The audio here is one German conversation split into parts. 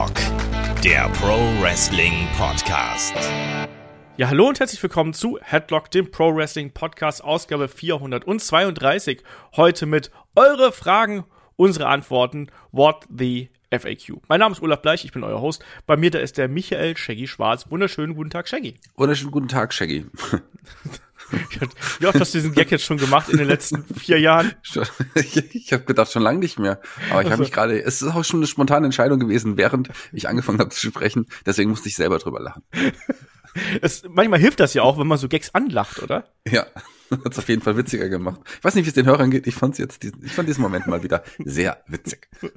Headlock, der Pro Wrestling Podcast. Ja, hallo und herzlich willkommen zu Headlock, dem Pro Wrestling Podcast, Ausgabe 432. Heute mit eure Fragen, unsere Antworten, What the FAQ. Mein Name ist Olaf Bleich, ich bin euer Host. Bei mir da ist der Michael Shaggy Schwarz. Wunderschönen guten Tag, Shaggy. Wunderschönen guten Tag, Shaggy. Wie oft hast du diesen Gag jetzt schon gemacht in den letzten vier Jahren? Ich, ich habe gedacht, schon lange nicht mehr. Aber ich habe also. mich gerade, es ist auch schon eine spontane Entscheidung gewesen, während ich angefangen habe zu sprechen. Deswegen musste ich selber drüber lachen. Es, manchmal hilft das ja auch, wenn man so Gags anlacht, oder? Ja, hat's auf jeden Fall witziger gemacht. Ich weiß nicht, wie es den Hörern geht. Ich fand's jetzt, ich fand diesen Moment mal wieder sehr witzig.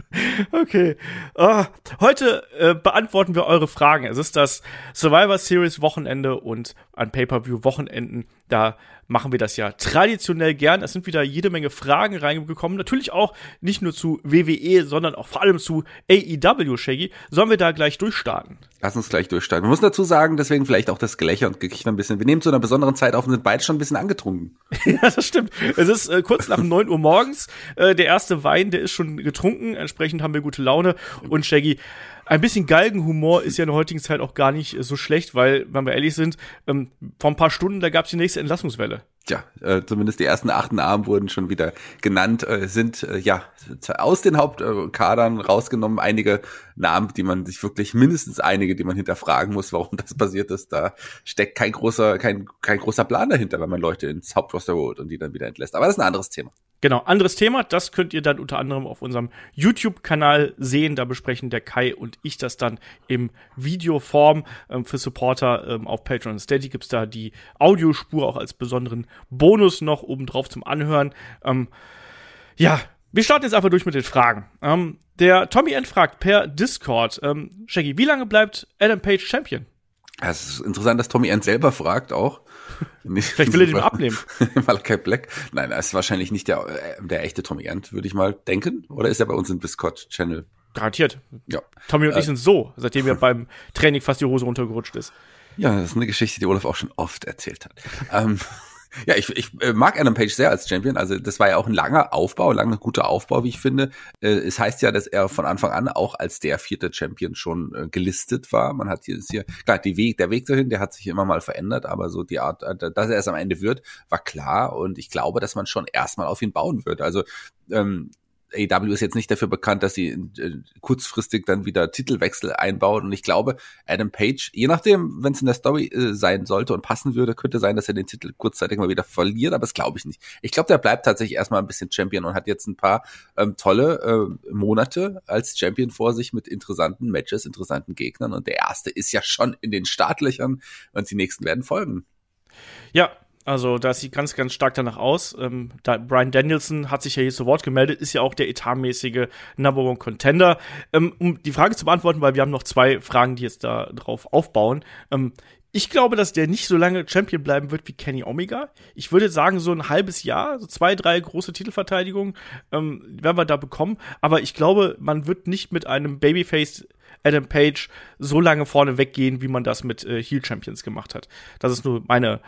Okay. Oh, heute äh, beantworten wir eure Fragen. Es ist das Survivor Series Wochenende und ein Pay-per-View Wochenenden. Da machen wir das ja traditionell gern. Es sind wieder jede Menge Fragen reingekommen. Natürlich auch nicht nur zu WWE, sondern auch vor allem zu AEW, Shaggy. Sollen wir da gleich durchstarten? Lass uns gleich durchstarten. Wir müssen dazu sagen, deswegen vielleicht auch das Gelächter und Gekicher ein bisschen. Wir nehmen zu einer besonderen Zeit auf und sind beide schon ein bisschen angetrunken. ja, das stimmt. Es ist äh, kurz nach 9 Uhr morgens. Äh, der erste Wein, der ist schon getrunken. Entsprechend haben wir gute Laune. Und Shaggy, ein bisschen Galgenhumor ist ja in der heutigen Zeit auch gar nicht so schlecht, weil, wenn wir ehrlich sind, ähm, vor ein paar Stunden, da gab es die nächste Entlassungswelle. Tja, äh, zumindest die ersten achten Armen wurden schon wieder genannt, äh, sind äh, ja aus den Hauptkadern rausgenommen. Einige Namen, die man sich wirklich, mindestens einige, die man hinterfragen muss, warum das passiert ist. Da steckt kein großer, kein, kein großer Plan dahinter, wenn man Leute ins Hauptroster holt und die dann wieder entlässt. Aber das ist ein anderes Thema. Genau, anderes Thema. Das könnt ihr dann unter anderem auf unserem YouTube-Kanal sehen. Da besprechen der Kai und ich das dann im Videoform. Ähm, für Supporter ähm, auf Patreon und Steady gibt's da die Audiospur auch als besonderen Bonus noch obendrauf zum Anhören. Ähm, ja, wir starten jetzt einfach durch mit den Fragen. Ähm, der Tommy N fragt per Discord, ähm, Shaggy, wie lange bleibt Adam Page Champion? Es ist interessant, dass Tommy Ernst selber fragt auch. Vielleicht will er den abnehmen. Malachi Black. Nein, er ist wahrscheinlich nicht der, äh, der echte Tommy Ernst, würde ich mal denken. Oder ist er bei uns im Discord-Channel? Garantiert. Ja. Tommy und äh, ich sind so, seitdem er beim Training fast die Hose runtergerutscht ist. Ja, das ist eine Geschichte, die Olaf auch schon oft erzählt hat. ähm, ja, ich, ich äh, mag Adam Page sehr als Champion. Also das war ja auch ein langer Aufbau, langer guter Aufbau, wie ich finde. Äh, es heißt ja, dass er von Anfang an auch als der vierte Champion schon äh, gelistet war. Man hat hier, hier klar, die Weg, der Weg dahin, der hat sich immer mal verändert, aber so die Art, dass er es am Ende wird, war klar. Und ich glaube, dass man schon erstmal auf ihn bauen wird. Also ähm, AW ist jetzt nicht dafür bekannt, dass sie äh, kurzfristig dann wieder Titelwechsel einbauen. Und ich glaube, Adam Page, je nachdem, wenn es in der Story äh, sein sollte und passen würde, könnte sein, dass er den Titel kurzzeitig mal wieder verliert, aber das glaube ich nicht. Ich glaube, der bleibt tatsächlich erstmal ein bisschen Champion und hat jetzt ein paar ähm, tolle äh, Monate als Champion vor sich mit interessanten Matches, interessanten Gegnern. Und der erste ist ja schon in den Startlöchern und die nächsten werden folgen. Ja, also da sieht ganz, ganz stark danach aus. Ähm, da Brian Danielson hat sich ja hier zu Wort gemeldet, ist ja auch der etatmäßige Number One Contender. Ähm, um die Frage zu beantworten, weil wir haben noch zwei Fragen, die jetzt da drauf aufbauen. Ähm, ich glaube, dass der nicht so lange Champion bleiben wird wie Kenny Omega. Ich würde sagen, so ein halbes Jahr, so zwei, drei große Titelverteidigungen ähm, werden wir da bekommen. Aber ich glaube, man wird nicht mit einem Babyface Adam Page so lange vorne weggehen, wie man das mit äh, Heel Champions gemacht hat. Das ist nur meine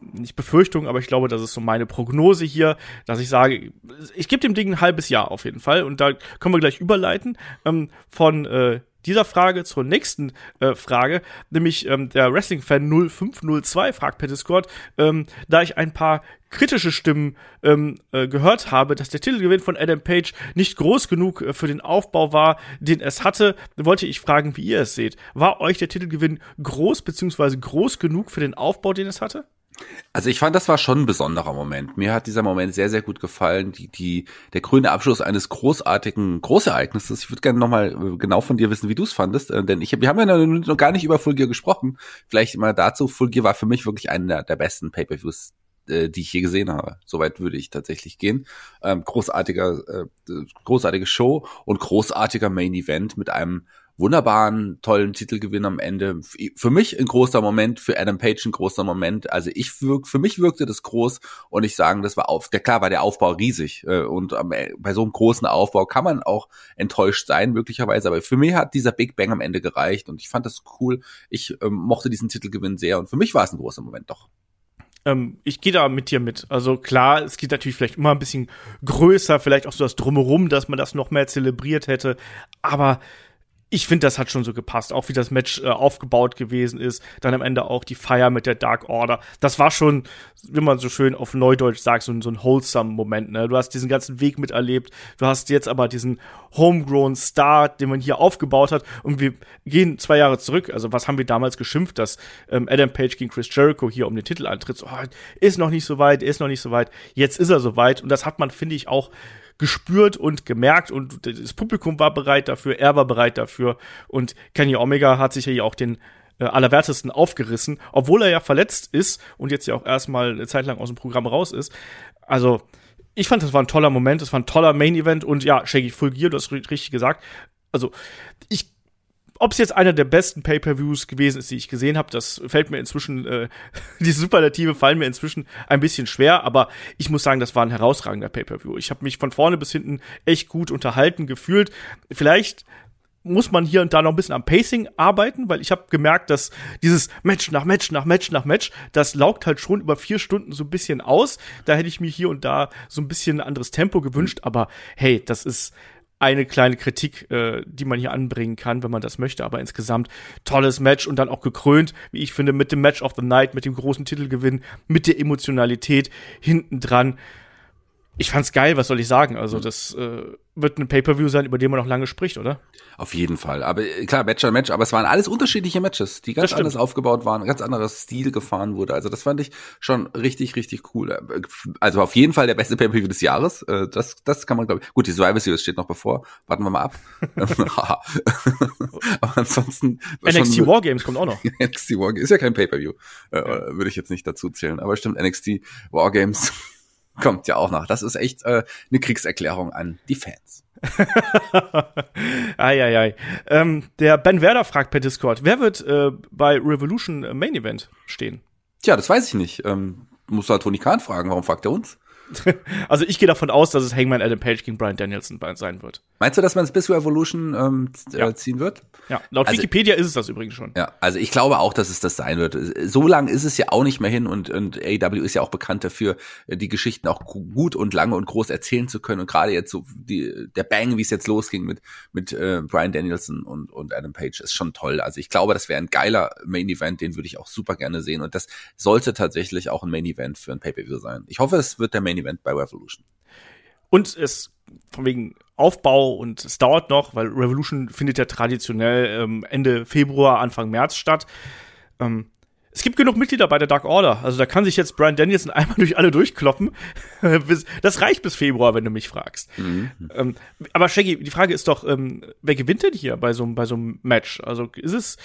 nicht Befürchtung, aber ich glaube, das ist so meine Prognose hier, dass ich sage, ich gebe dem Ding ein halbes Jahr auf jeden Fall und da können wir gleich überleiten ähm, von äh, dieser Frage zur nächsten äh, Frage, nämlich ähm, der Wrestling-Fan 0502 fragt per Discord, ähm, da ich ein paar kritische Stimmen ähm, äh, gehört habe, dass der Titelgewinn von Adam Page nicht groß genug äh, für den Aufbau war, den es hatte, wollte ich fragen, wie ihr es seht. War euch der Titelgewinn groß beziehungsweise groß genug für den Aufbau, den es hatte? Also ich fand, das war schon ein besonderer Moment. Mir hat dieser Moment sehr, sehr gut gefallen. Die, die, der grüne Abschluss eines großartigen Großereignisses. Ich würde gerne nochmal äh, genau von dir wissen, wie du es fandest, äh, denn ich, wir haben ja noch gar nicht über Full Gear gesprochen. Vielleicht mal dazu. Full Gear war für mich wirklich einer der besten Pay-per-Views äh, die ich je gesehen habe. Soweit würde ich tatsächlich gehen. Ähm, großartiger, äh, großartige Show und großartiger Main Event mit einem wunderbaren, tollen Titelgewinn am Ende. Für mich ein großer Moment, für Adam Page ein großer Moment. Also ich wirk, für mich wirkte das groß und ich sagen, das war auf, der klar war der Aufbau riesig äh, und bei so einem großen Aufbau kann man auch enttäuscht sein möglicherweise, aber für mich hat dieser Big Bang am Ende gereicht und ich fand das cool. Ich ähm, mochte diesen Titelgewinn sehr und für mich war es ein großer Moment doch. Ähm, ich gehe da mit dir mit. Also klar, es geht natürlich vielleicht immer ein bisschen größer, vielleicht auch so das Drumherum, dass man das noch mehr zelebriert hätte. Aber ich finde, das hat schon so gepasst, auch wie das Match äh, aufgebaut gewesen ist. Dann am Ende auch die Feier mit der Dark Order. Das war schon, wie man so schön auf Neudeutsch sagt, so, so ein wholesome Moment. Ne? Du hast diesen ganzen Weg miterlebt. Du hast jetzt aber diesen homegrown Star, den man hier aufgebaut hat. Und wir gehen zwei Jahre zurück. Also was haben wir damals geschimpft, dass ähm, Adam Page gegen Chris Jericho hier um den Titel antritt? So, oh, ist noch nicht so weit, ist noch nicht so weit. Jetzt ist er so weit. Und das hat man, finde ich, auch gespürt und gemerkt und das Publikum war bereit dafür, er war bereit dafür und Kenny Omega hat sich ja auch den äh, allerwertesten aufgerissen, obwohl er ja verletzt ist und jetzt ja auch erstmal eine Zeit lang aus dem Programm raus ist. Also, ich fand, das war ein toller Moment, das war ein toller Main Event und ja, Shaggy Full Gear, du hast richtig gesagt. Also, ich ob es jetzt einer der besten Pay-per-Views gewesen ist, die ich gesehen habe, das fällt mir inzwischen, äh, die Superlative fallen mir inzwischen ein bisschen schwer, aber ich muss sagen, das war ein herausragender Pay-per-View. Ich habe mich von vorne bis hinten echt gut unterhalten gefühlt. Vielleicht muss man hier und da noch ein bisschen am Pacing arbeiten, weil ich habe gemerkt, dass dieses Match nach Match nach Match nach Match, das laugt halt schon über vier Stunden so ein bisschen aus. Da hätte ich mir hier und da so ein bisschen anderes Tempo gewünscht, aber hey, das ist eine kleine Kritik, äh, die man hier anbringen kann, wenn man das möchte. Aber insgesamt tolles Match und dann auch gekrönt, wie ich finde, mit dem Match of the Night, mit dem großen Titelgewinn, mit der Emotionalität hinten dran ich fand's geil, was soll ich sagen? Also, mhm. das äh, wird ein Pay-Per-View sein, über den man noch lange spricht, oder? Auf jeden Fall. Aber äh, klar, Match an Match, aber es waren alles unterschiedliche Matches, die ganz anders aufgebaut waren, ganz anderes Stil gefahren wurde. Also, das fand ich schon richtig, richtig cool. Äh, also, auf jeden Fall der beste Pay-Per-View des Jahres. Äh, das, das kann man, glaube ich. Gut, die Survivor Series steht noch bevor. Warten wir mal ab. aber ansonsten. NXT schon, Wargames kommt auch noch. NXT Wargames ist ja kein Pay-Per-View. Äh, würde ich jetzt nicht dazu zählen. Aber stimmt, NXT Wargames kommt ja auch noch. Das ist echt äh, eine Kriegserklärung an die Fans. Eieiei. Ähm, der Ben Werder fragt per Discord, wer wird äh, bei Revolution Main Event stehen? Tja, das weiß ich nicht. Ähm, muss halt Tony Khan fragen, warum fragt er uns? also ich gehe davon aus, dass es Hangman Adam Page gegen Brian Danielson sein wird. Meinst du, dass man es bis zur Evolution ähm, äh, ja. ziehen wird? Ja, laut also, Wikipedia ist es das übrigens schon. Ja, also ich glaube auch, dass es das sein wird. So lang ist es ja auch nicht mehr hin und, und AW ist ja auch bekannt dafür, die Geschichten auch gut und lange und groß erzählen zu können. Und gerade jetzt so die, der Bang, wie es jetzt losging mit, mit äh, Brian Danielson und, und Adam Page, ist schon toll. Also ich glaube, das wäre ein geiler Main Event, den würde ich auch super gerne sehen. Und das sollte tatsächlich auch ein Main Event für ein Pay-Per-View sein. Ich hoffe, es wird der Main Event bei Revolution. Und es von wegen Aufbau und es dauert noch, weil Revolution findet ja traditionell ähm, Ende Februar, Anfang März statt. Ähm, es gibt genug Mitglieder bei der Dark Order. Also da kann sich jetzt Brian Danielson einmal durch alle durchkloppen. das reicht bis Februar, wenn du mich fragst. Mhm. Ähm, aber Shaggy, die Frage ist doch, ähm, wer gewinnt denn hier bei so, bei so einem Match? Also ist es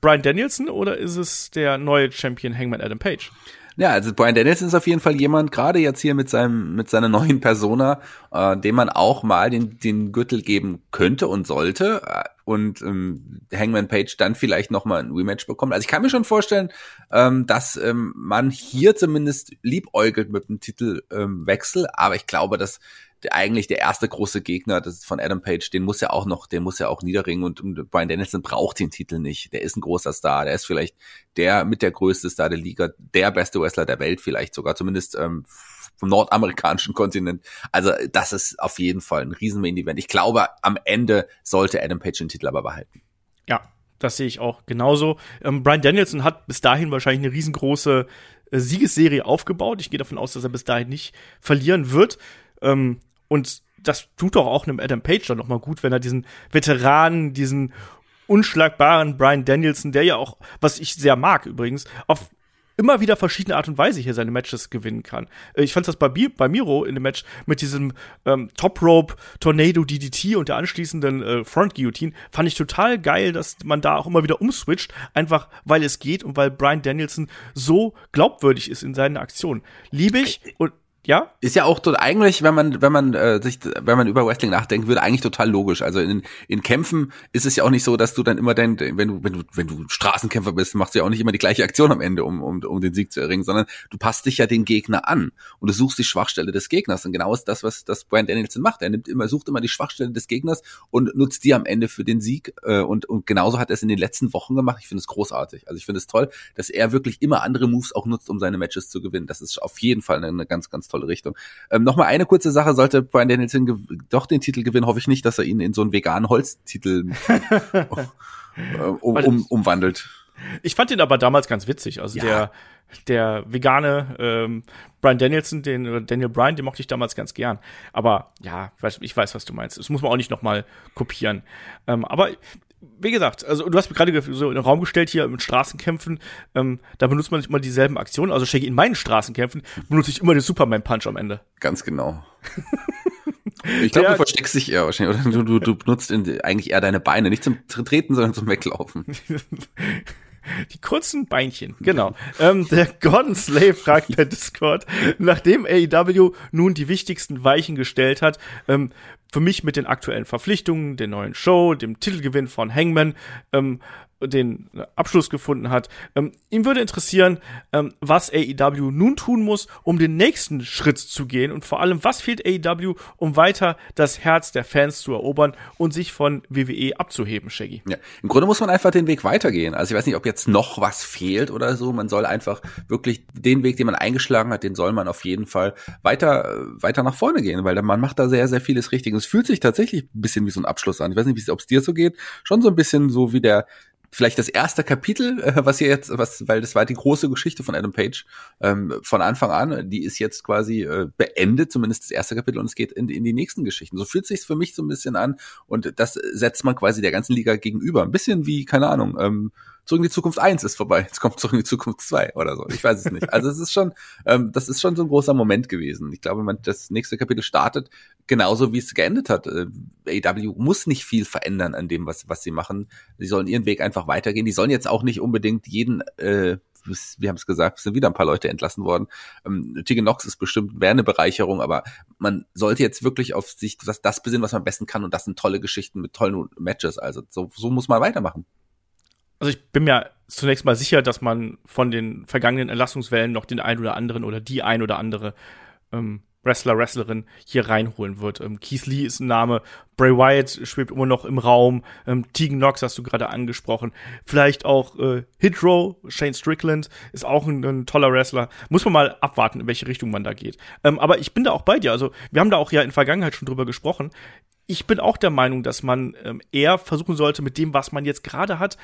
Brian Danielson oder ist es der neue Champion Hangman Adam Page? Ja, also Brian Danielson ist auf jeden Fall jemand, gerade jetzt hier mit seinem, mit seiner neuen Persona, äh, dem man auch mal den, den Gürtel geben könnte und sollte äh, und ähm, Hangman Page dann vielleicht noch mal ein Rematch bekommt. Also ich kann mir schon vorstellen, ähm, dass ähm, man hier zumindest liebäugelt mit dem Titelwechsel, ähm, aber ich glaube, dass eigentlich der erste große Gegner das ist von Adam Page, den muss er auch noch, den muss er auch niederringen und, Brian Danielson braucht den Titel nicht. Der ist ein großer Star, der ist vielleicht der mit der größte Star der Liga, der beste Wrestler der Welt vielleicht sogar, zumindest ähm, vom nordamerikanischen Kontinent. Also das ist auf jeden Fall ein riesen Main Event. Ich glaube, am Ende sollte Adam Page den Titel aber behalten. Ja, das sehe ich auch genauso. Ähm, Brian Danielson hat bis dahin wahrscheinlich eine riesengroße äh, Siegesserie aufgebaut. Ich gehe davon aus, dass er bis dahin nicht verlieren wird. Ähm, und das tut doch auch einem Adam Page dann noch mal gut, wenn er diesen Veteranen, diesen unschlagbaren Brian Danielson, der ja auch, was ich sehr mag übrigens, auf immer wieder verschiedene Art und Weise hier seine Matches gewinnen kann. Äh, ich fand das bei, bei Miro in dem Match mit diesem ähm, Top Rope Tornado DDT und der anschließenden äh, Front Guillotine fand ich total geil, dass man da auch immer wieder umswitcht, einfach weil es geht und weil Brian Danielson so glaubwürdig ist in seinen Aktionen. Liebe ich und ja? Ist ja auch dort eigentlich, wenn man, wenn man äh, sich, wenn man über Wrestling nachdenkt, würde eigentlich total logisch. Also in, in Kämpfen ist es ja auch nicht so, dass du dann immer dein, wenn du, wenn du, wenn du Straßenkämpfer bist, machst du ja auch nicht immer die gleiche Aktion am Ende, um, um, um den Sieg zu erringen, sondern du passt dich ja den Gegner an und du suchst die Schwachstelle des Gegners. Und genau ist das, was das Brian Danielson macht. Er nimmt immer, sucht immer die Schwachstelle des Gegners und nutzt die am Ende für den Sieg. Äh, und, und genauso hat er es in den letzten Wochen gemacht. Ich finde es großartig. Also ich finde es toll, dass er wirklich immer andere Moves auch nutzt, um seine Matches zu gewinnen. Das ist auf jeden Fall eine ganz, ganz tolle Richtung. Ähm, Nochmal eine kurze Sache, sollte Brian Danielson doch den Titel gewinnen, hoffe ich nicht, dass er ihn in so einen veganen Holztitel äh, um, um, umwandelt. Ich fand den aber damals ganz witzig. Also ja. der, der vegane ähm, Brian Danielson, den Daniel Bryan, den mochte ich damals ganz gern. Aber ja, ich weiß, ich weiß was du meinst. Das muss man auch nicht nochmal kopieren. Ähm, aber wie gesagt, also du hast mir gerade so in den Raum gestellt hier mit Straßenkämpfen, ähm, da benutzt man nicht immer dieselben Aktionen. Also Shaggy, in meinen Straßenkämpfen benutze ich immer den Superman Punch am Ende. Ganz genau. Ich glaube, du versteckst dich eher wahrscheinlich, oder du, du, du benutzt in, eigentlich eher deine Beine, nicht zum Treten, sondern zum Weglaufen. Die kurzen Beinchen, genau. ähm, der Gordon Slave fragt per Discord, nachdem AEW nun die wichtigsten Weichen gestellt hat, ähm, für mich mit den aktuellen Verpflichtungen, der neuen Show, dem Titelgewinn von Hangman, ähm, den Abschluss gefunden hat. Ähm, ihm würde interessieren, ähm, was AEW nun tun muss, um den nächsten Schritt zu gehen und vor allem, was fehlt AEW, um weiter das Herz der Fans zu erobern und sich von WWE abzuheben, Shaggy. Ja, im Grunde muss man einfach den Weg weitergehen. Also ich weiß nicht, ob jetzt noch was fehlt oder so. Man soll einfach wirklich den Weg, den man eingeschlagen hat, den soll man auf jeden Fall weiter, weiter nach vorne gehen, weil man macht da sehr, sehr vieles richtig. Und es fühlt sich tatsächlich ein bisschen wie so ein Abschluss an. Ich weiß nicht, ob es dir so geht. Schon so ein bisschen so wie der vielleicht das erste Kapitel, äh, was ihr jetzt, was, weil das war die große Geschichte von Adam Page ähm, von Anfang an, die ist jetzt quasi äh, beendet, zumindest das erste Kapitel, und es geht in, in die nächsten Geschichten. So fühlt sich's für mich so ein bisschen an und das setzt man quasi der ganzen Liga gegenüber. Ein bisschen wie, keine Ahnung, ähm, Zurück in die Zukunft 1 ist vorbei. Jetzt kommt Zurück in die Zukunft 2 oder so. Ich weiß es nicht. Also es ist schon, ähm, das ist schon so ein großer Moment gewesen. Ich glaube, man das nächste Kapitel startet genauso, wie es geendet hat. Äh, AW muss nicht viel verändern an dem, was, was sie machen. Sie sollen ihren Weg einfach weitergehen. Die sollen jetzt auch nicht unbedingt jeden, äh, wir haben es gesagt, es sind wieder ein paar Leute entlassen worden. Ähm, Tegan Knox ist bestimmt, wäre eine Bereicherung, aber man sollte jetzt wirklich auf sich das, das besinnen, was man am besten kann und das sind tolle Geschichten mit tollen Matches. Also so, so muss man weitermachen also ich bin mir zunächst mal sicher, dass man von den vergangenen Erlassungswellen noch den einen oder anderen oder die ein oder andere ähm, Wrestler, Wrestlerin hier reinholen wird. Ähm, Keith Lee ist ein Name, Bray Wyatt schwebt immer noch im Raum, ähm, Tegan Knox hast du gerade angesprochen, vielleicht auch äh, Hidro, Shane Strickland ist auch ein, ein, toller Wrestler. Muss man mal abwarten, in welche Richtung man da geht. Ähm, aber ich bin da auch bei dir. Also wir haben da auch ja in Vergangenheit schon drüber gesprochen. Ich bin auch der Meinung, dass man ähm, eher versuchen sollte, mit dem, was man jetzt gerade hat,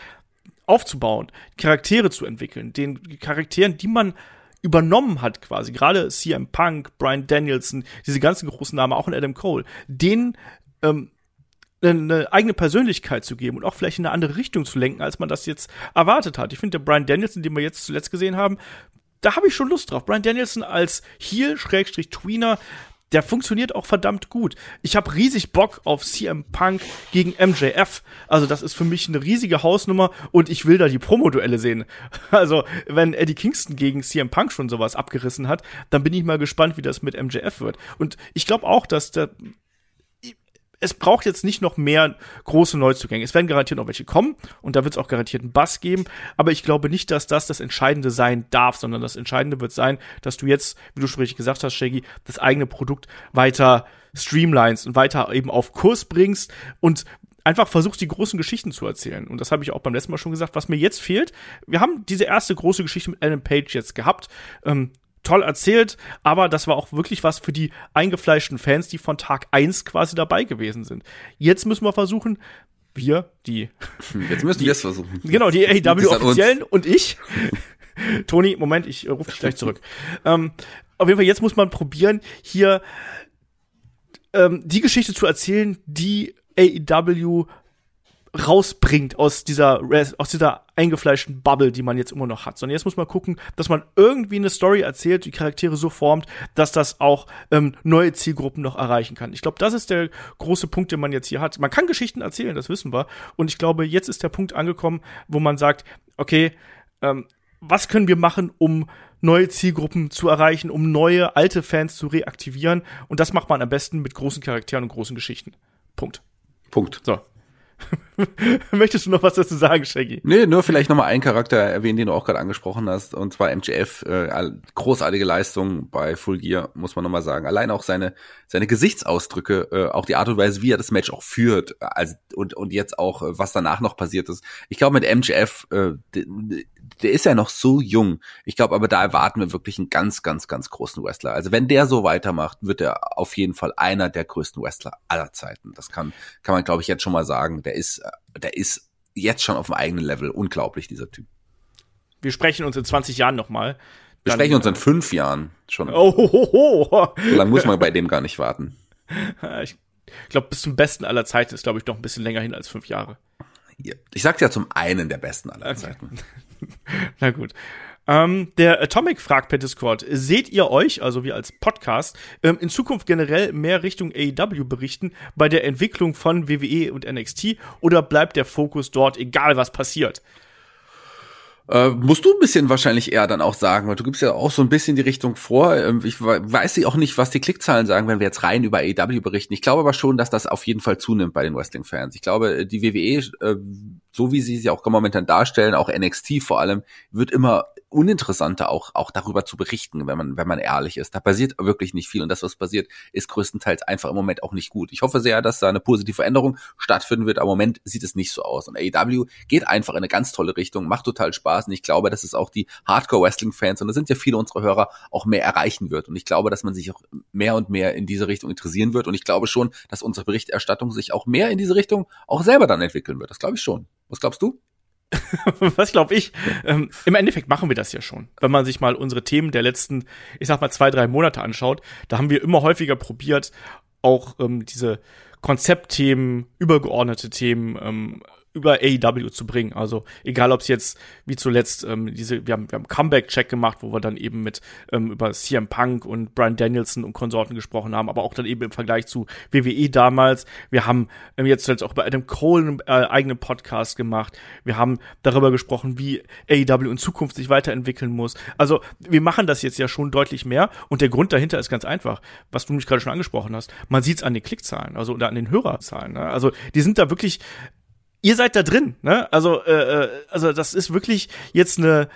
aufzubauen, Charaktere zu entwickeln, den Charakteren, die man übernommen hat quasi, gerade CM Punk, Brian Danielson, diese ganzen großen Namen, auch in Adam Cole, denen ähm, eine eigene Persönlichkeit zu geben und auch vielleicht in eine andere Richtung zu lenken, als man das jetzt erwartet hat. Ich finde, der Brian Danielson, den wir jetzt zuletzt gesehen haben, da habe ich schon Lust drauf. Brian Danielson als Heel-Tweener, der funktioniert auch verdammt gut. Ich habe riesig Bock auf CM Punk gegen MJF. Also das ist für mich eine riesige Hausnummer und ich will da die Promoduelle sehen. Also wenn Eddie Kingston gegen CM Punk schon sowas abgerissen hat, dann bin ich mal gespannt, wie das mit MJF wird. Und ich glaube auch, dass der es braucht jetzt nicht noch mehr große Neuzugänge. Es werden garantiert noch welche kommen und da wird es auch garantiert einen Bass geben. Aber ich glaube nicht, dass das das Entscheidende sein darf, sondern das Entscheidende wird sein, dass du jetzt, wie du schon richtig gesagt hast, Shaggy, das eigene Produkt weiter streamlinest und weiter eben auf Kurs bringst und einfach versuchst, die großen Geschichten zu erzählen. Und das habe ich auch beim letzten Mal schon gesagt. Was mir jetzt fehlt, wir haben diese erste große Geschichte mit Alan Page jetzt gehabt. Ähm, toll erzählt, aber das war auch wirklich was für die eingefleischten Fans, die von Tag 1 quasi dabei gewesen sind. Jetzt müssen wir versuchen, wir, die. Jetzt müssen wir es versuchen. Genau, die AEW-Offiziellen und ich. Toni, Moment, ich äh, rufe dich gleich zurück. ähm, auf jeden Fall, jetzt muss man probieren, hier ähm, die Geschichte zu erzählen, die AEW rausbringt aus dieser, aus dieser eingefleischten Bubble, die man jetzt immer noch hat. Sondern jetzt muss man gucken, dass man irgendwie eine Story erzählt, die Charaktere so formt, dass das auch ähm, neue Zielgruppen noch erreichen kann. Ich glaube, das ist der große Punkt, den man jetzt hier hat. Man kann Geschichten erzählen, das wissen wir. Und ich glaube, jetzt ist der Punkt angekommen, wo man sagt, okay, ähm, was können wir machen, um neue Zielgruppen zu erreichen, um neue alte Fans zu reaktivieren? Und das macht man am besten mit großen Charakteren und großen Geschichten. Punkt. Punkt. So, Möchtest du noch was dazu sagen, Shaggy? Nee, nur vielleicht nochmal einen Charakter erwähnen, den du auch gerade angesprochen hast, und zwar MGF. Äh, großartige Leistung bei Full Gear, muss man nochmal sagen. Allein auch seine, seine Gesichtsausdrücke, äh, auch die Art und Weise, wie er das Match auch führt, also, und, und jetzt auch, äh, was danach noch passiert ist. Ich glaube, mit MGF, äh, der ist ja noch so jung. Ich glaube, aber da erwarten wir wirklich einen ganz, ganz, ganz großen Wrestler. Also wenn der so weitermacht, wird er auf jeden Fall einer der größten Wrestler aller Zeiten. Das kann, kann man, glaube ich, jetzt schon mal sagen. Der ist, der ist jetzt schon auf dem eigenen Level. Unglaublich, dieser Typ. Wir sprechen uns in 20 Jahren nochmal. Wir sprechen uns in fünf Jahren schon. Oh, ho, ho. So lange muss man bei dem gar nicht warten. Ich glaube, bis zum Besten aller Zeiten ist, glaube ich, noch ein bisschen länger hin als fünf Jahre. Ich sag's ja zum einen der Besten aller Okay. Na gut. Ähm, der Atomic fragt per Discord, seht ihr euch, also wir als Podcast, ähm, in Zukunft generell mehr Richtung AEW berichten bei der Entwicklung von WWE und NXT oder bleibt der Fokus dort, egal was passiert? Äh, musst du ein bisschen wahrscheinlich eher dann auch sagen, weil du gibst ja auch so ein bisschen die Richtung vor. Ähm, Ich we- weiß auch nicht, was die Klickzahlen sagen, wenn wir jetzt rein über AEW berichten. Ich glaube aber schon, dass das auf jeden Fall zunimmt bei den Wrestling-Fans. Ich glaube, die WWE, äh, so wie sie sie auch momentan darstellen, auch NXT vor allem, wird immer uninteressanter auch, auch darüber zu berichten, wenn man, wenn man ehrlich ist. Da passiert wirklich nicht viel und das, was passiert, ist größtenteils einfach im Moment auch nicht gut. Ich hoffe sehr, dass da eine positive Veränderung stattfinden wird, aber im Moment sieht es nicht so aus. Und AEW geht einfach in eine ganz tolle Richtung, macht total Spaß und ich glaube, dass es auch die Hardcore-Wrestling-Fans, und das sind ja viele unserer Hörer, auch mehr erreichen wird. Und ich glaube, dass man sich auch mehr und mehr in diese Richtung interessieren wird und ich glaube schon, dass unsere Berichterstattung sich auch mehr in diese Richtung auch selber dann entwickeln wird. Das glaube ich schon. Was glaubst du? Was glaube ich? Ähm, Im Endeffekt machen wir das ja schon. Wenn man sich mal unsere Themen der letzten, ich sag mal, zwei, drei Monate anschaut, da haben wir immer häufiger probiert, auch ähm, diese Konzeptthemen, übergeordnete Themen ähm, über AEW zu bringen. Also egal, ob es jetzt wie zuletzt ähm, diese, wir haben, wir haben Comeback-Check gemacht, wo wir dann eben mit ähm, über CM Punk und Brian Danielson und Konsorten gesprochen haben, aber auch dann eben im Vergleich zu WWE damals. Wir haben ähm, jetzt zuletzt auch bei Adam Cole einen äh, eigenen Podcast gemacht. Wir haben darüber gesprochen, wie AEW in Zukunft sich weiterentwickeln muss. Also wir machen das jetzt ja schon deutlich mehr und der Grund dahinter ist ganz einfach, was du mich gerade schon angesprochen hast. Man sieht es an den Klickzahlen, also oder an den Hörerzahlen. Ne? Also die sind da wirklich ihr seid da drin, ne? Also, äh, äh, also das ist wirklich jetzt eine,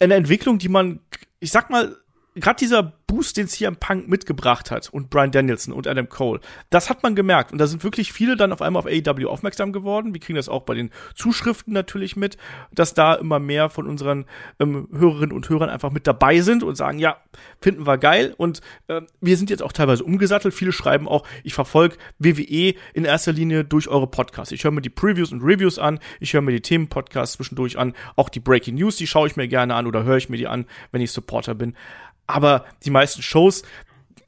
eine Entwicklung, die man, ich sag mal, gerade dieser Boost, den CM Punk mitgebracht hat und Brian Danielson und Adam Cole, das hat man gemerkt. Und da sind wirklich viele dann auf einmal auf AEW aufmerksam geworden. Wir kriegen das auch bei den Zuschriften natürlich mit, dass da immer mehr von unseren ähm, Hörerinnen und Hörern einfach mit dabei sind und sagen, ja, finden wir geil. Und ähm, wir sind jetzt auch teilweise umgesattelt. Viele schreiben auch, ich verfolge WWE in erster Linie durch eure Podcasts. Ich höre mir die Previews und Reviews an, ich höre mir die Themenpodcasts zwischendurch an, auch die Breaking News, die schaue ich mir gerne an oder höre ich mir die an, wenn ich Supporter bin. Aber die meisten Shows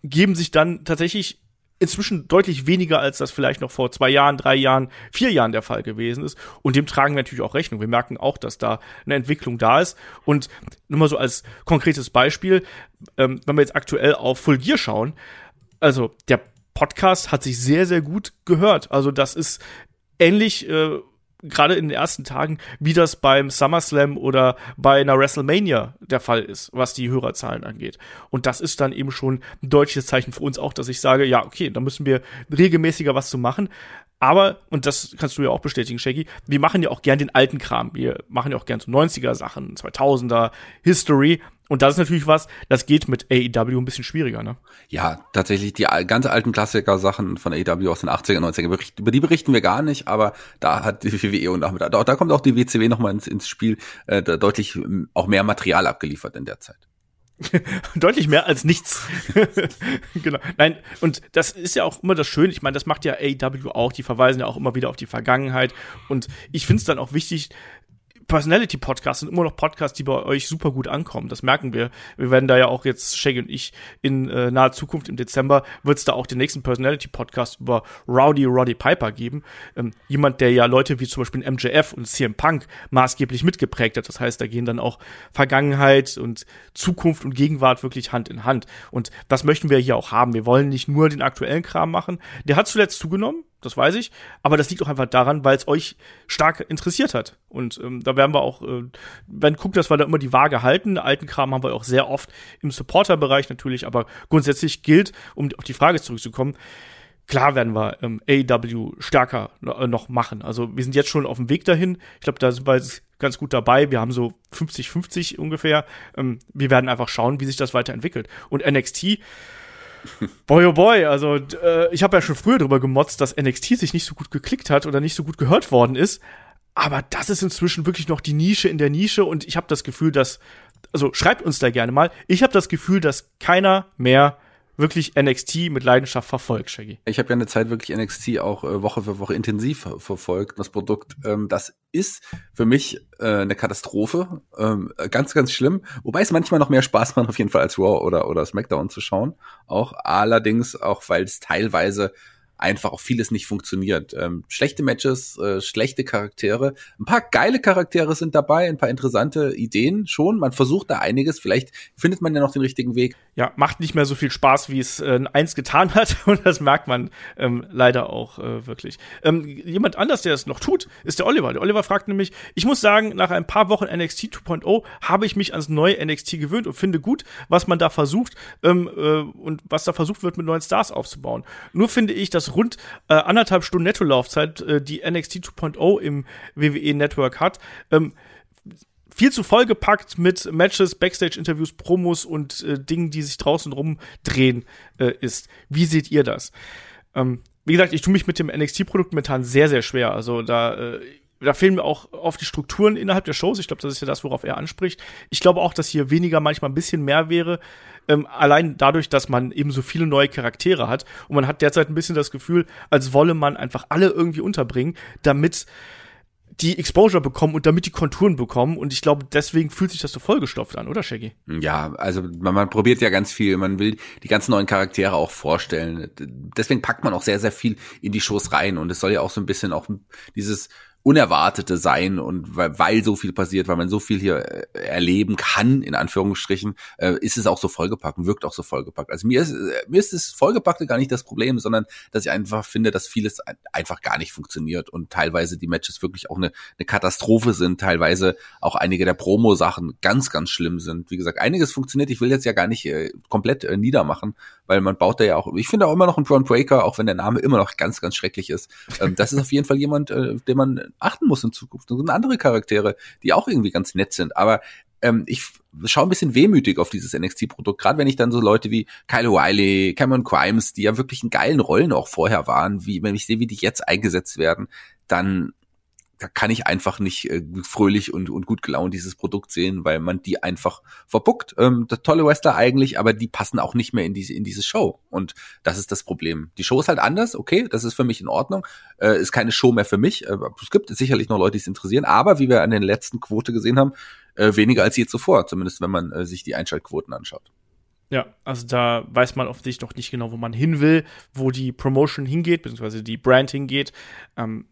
geben sich dann tatsächlich inzwischen deutlich weniger, als das vielleicht noch vor zwei Jahren, drei Jahren, vier Jahren der Fall gewesen ist. Und dem tragen wir natürlich auch Rechnung. Wir merken auch, dass da eine Entwicklung da ist. Und nur mal so als konkretes Beispiel, ähm, wenn wir jetzt aktuell auf Full Gear schauen, also der Podcast hat sich sehr, sehr gut gehört. Also das ist ähnlich, äh, gerade in den ersten Tagen, wie das beim SummerSlam oder bei einer WrestleMania der Fall ist, was die Hörerzahlen angeht. Und das ist dann eben schon ein deutliches Zeichen für uns auch, dass ich sage, ja, okay, da müssen wir regelmäßiger was zu machen. Aber, und das kannst du ja auch bestätigen, Shaggy, wir machen ja auch gern den alten Kram. Wir machen ja auch gern so 90er Sachen, 2000er, History. Und das ist natürlich was, das geht mit AEW ein bisschen schwieriger, ne? Ja, tatsächlich die ganz alten Klassiker-Sachen von AEW aus den 80er, 90er, bericht- über die berichten wir gar nicht, aber da hat die WWE und auch da kommt auch die WCW nochmal ins, ins Spiel, äh, da deutlich ähm, auch mehr Material abgeliefert in der Zeit. Deutlich mehr als nichts. genau. Nein, und das ist ja auch immer das Schöne. Ich meine, das macht ja AEW auch. Die verweisen ja auch immer wieder auf die Vergangenheit. Und ich finde es dann auch wichtig, Personality-Podcasts sind immer noch Podcasts, die bei euch super gut ankommen. Das merken wir. Wir werden da ja auch jetzt, Shaggy und ich, in äh, naher Zukunft im Dezember wird es da auch den nächsten Personality-Podcast über Rowdy Roddy Piper geben. Ähm, jemand, der ja Leute wie zum Beispiel MJF und CM Punk maßgeblich mitgeprägt hat. Das heißt, da gehen dann auch Vergangenheit und Zukunft und Gegenwart wirklich Hand in Hand. Und das möchten wir hier auch haben. Wir wollen nicht nur den aktuellen Kram machen. Der hat zuletzt zugenommen, das weiß ich, aber das liegt auch einfach daran, weil es euch stark interessiert hat. Und ähm, da werden wir auch, äh, werden gucken, dass wir da immer die Waage halten. Alten Kram haben wir auch sehr oft im Supporter-Bereich natürlich, aber grundsätzlich gilt, um auf die Frage zurückzukommen, klar werden wir ähm, AEW stärker äh, noch machen. Also wir sind jetzt schon auf dem Weg dahin. Ich glaube, da sind wir ganz gut dabei. Wir haben so 50-50 ungefähr. Ähm, wir werden einfach schauen, wie sich das weiterentwickelt. Und NXT, boy oh boy, also äh, ich habe ja schon früher drüber gemotzt, dass NXT sich nicht so gut geklickt hat oder nicht so gut gehört worden ist. Aber das ist inzwischen wirklich noch die Nische in der Nische und ich habe das Gefühl, dass, also schreibt uns da gerne mal, ich habe das Gefühl, dass keiner mehr wirklich NXT mit Leidenschaft verfolgt, Shaggy. Ich habe ja eine Zeit wirklich NXT auch äh, Woche für Woche intensiv verfolgt. Das Produkt, ähm, das ist für mich äh, eine Katastrophe, ähm, ganz, ganz schlimm. Wobei es manchmal noch mehr Spaß macht, auf jeden Fall als Raw oder oder SmackDown zu schauen. Auch allerdings auch, weil es teilweise einfach auch vieles nicht funktioniert. Ähm, schlechte Matches, äh, schlechte Charaktere. Ein paar geile Charaktere sind dabei, ein paar interessante Ideen schon. Man versucht da einiges. Vielleicht findet man ja noch den richtigen Weg. Ja, macht nicht mehr so viel Spaß, wie es äh, eins getan hat. Und das merkt man ähm, leider auch äh, wirklich. Ähm, jemand anders, der es noch tut, ist der Oliver. Der Oliver fragt nämlich, ich muss sagen, nach ein paar Wochen NXT 2.0 habe ich mich ans neue NXT gewöhnt und finde gut, was man da versucht ähm, äh, und was da versucht wird, mit neuen Stars aufzubauen. Nur finde ich, dass rund äh, anderthalb Stunden Netto-Laufzeit, äh, die NXT 2.0 im WWE Network hat. Ähm, viel zu vollgepackt mit Matches, Backstage-Interviews, Promos und äh, Dingen, die sich draußen rumdrehen, äh, ist. Wie seht ihr das? Ähm, wie gesagt, ich tue mich mit dem NXT-Produkt momentan sehr, sehr schwer. Also da, äh, da fehlen mir auch oft die Strukturen innerhalb der Shows. Ich glaube, das ist ja das, worauf er anspricht. Ich glaube auch, dass hier weniger manchmal ein bisschen mehr wäre. Ähm, allein dadurch, dass man eben so viele neue Charaktere hat. Und man hat derzeit ein bisschen das Gefühl, als wolle man einfach alle irgendwie unterbringen, damit die Exposure bekommen und damit die Konturen bekommen. Und ich glaube, deswegen fühlt sich das so vollgestopft an, oder Shaggy? Ja, also man, man probiert ja ganz viel. Man will die ganzen neuen Charaktere auch vorstellen. Deswegen packt man auch sehr, sehr viel in die Shows rein. Und es soll ja auch so ein bisschen auch dieses Unerwartete sein und weil, weil so viel passiert, weil man so viel hier äh, erleben kann, in Anführungsstrichen, äh, ist es auch so vollgepackt und wirkt auch so vollgepackt. Also mir ist, äh, mir ist das Vollgepackte gar nicht das Problem, sondern dass ich einfach finde, dass vieles einfach gar nicht funktioniert und teilweise die Matches wirklich auch eine, eine Katastrophe sind, teilweise auch einige der Promo-Sachen ganz, ganz schlimm sind. Wie gesagt, einiges funktioniert, ich will jetzt ja gar nicht äh, komplett äh, niedermachen, weil man baut da ja auch, ich finde auch immer noch einen Braun Breaker, auch wenn der Name immer noch ganz, ganz schrecklich ist. Ähm, das ist auf jeden Fall jemand, äh, den man achten muss in Zukunft. Und sind andere Charaktere, die auch irgendwie ganz nett sind. Aber ähm, ich schaue ein bisschen wehmütig auf dieses NXT-Produkt, gerade wenn ich dann so Leute wie Kyle O'Reilly, Cameron Crimes, die ja wirklich in geilen Rollen auch vorher waren, wie wenn ich sehe, wie die jetzt eingesetzt werden, dann da kann ich einfach nicht äh, fröhlich und, und gut gelaunt dieses Produkt sehen, weil man die einfach verbuckt. Ähm, das tolle Wrestler eigentlich, aber die passen auch nicht mehr in diese, in diese Show. Und das ist das Problem. Die Show ist halt anders, okay, das ist für mich in Ordnung. Äh, ist keine Show mehr für mich. Äh, es gibt sicherlich noch Leute, die es interessieren, aber wie wir an den letzten Quote gesehen haben, äh, weniger als je zuvor, zumindest wenn man äh, sich die Einschaltquoten anschaut. Ja, also da weiß man offensichtlich noch nicht genau, wo man hin will, wo die Promotion hingeht, beziehungsweise die Brand hingeht. Ähm,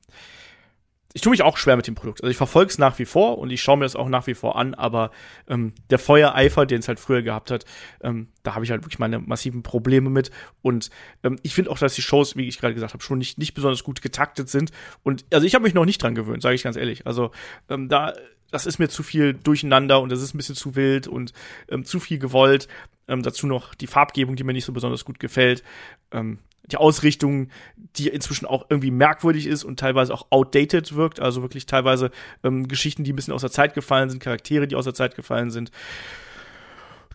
ich tue mich auch schwer mit dem Produkt. Also ich verfolge es nach wie vor und ich schaue mir das auch nach wie vor an, aber ähm, der Feuereifer, den es halt früher gehabt hat, ähm, da habe ich halt wirklich meine massiven Probleme mit. Und ähm, ich finde auch, dass die Shows, wie ich gerade gesagt habe, schon nicht, nicht besonders gut getaktet sind. Und also ich habe mich noch nicht dran gewöhnt, sage ich ganz ehrlich. Also ähm, da, das ist mir zu viel durcheinander und das ist ein bisschen zu wild und ähm, zu viel gewollt. Ähm, dazu noch die Farbgebung, die mir nicht so besonders gut gefällt. Ähm, die Ausrichtung, die inzwischen auch irgendwie merkwürdig ist und teilweise auch outdated wirkt, also wirklich teilweise ähm, Geschichten, die ein bisschen aus der Zeit gefallen sind, Charaktere, die aus der Zeit gefallen sind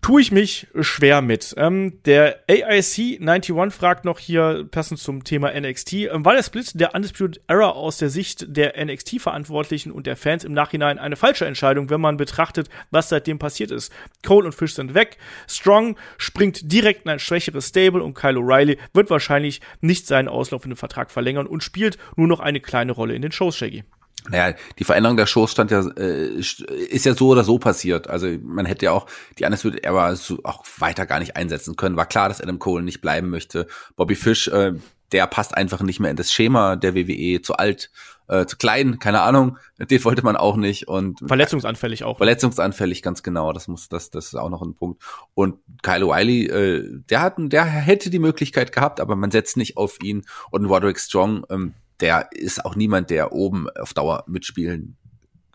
tue ich mich schwer mit. Ähm, der AIC 91 fragt noch hier, passend zum Thema NXT, ähm, war der Split der Undisputed Era aus der Sicht der NXT-Verantwortlichen und der Fans im Nachhinein eine falsche Entscheidung, wenn man betrachtet, was seitdem passiert ist? Cole und Fish sind weg, Strong springt direkt in ein schwächeres Stable und Kyle O'Reilly wird wahrscheinlich nicht seinen auslaufenden Vertrag verlängern und spielt nur noch eine kleine Rolle in den Shows, Shaggy. Naja, die Veränderung der Shows stand ja, äh, ist ja so oder so passiert. Also man hätte ja auch die Undisputed Era so auch weiter gar nicht einsetzen können. War klar, dass Adam Cole nicht bleiben möchte. Bobby Fish, äh, der passt einfach nicht mehr in das Schema der WWE, zu alt, äh, zu klein, keine Ahnung. Den wollte man auch nicht und verletzungsanfällig auch. Verletzungsanfällig, ganz genau. Das muss, das, das ist auch noch ein Punkt. Und Kyle O'Reilly, äh, der hat, der hätte die Möglichkeit gehabt, aber man setzt nicht auf ihn. Und Roderick Strong, ähm, der ist auch niemand, der oben auf Dauer mitspielen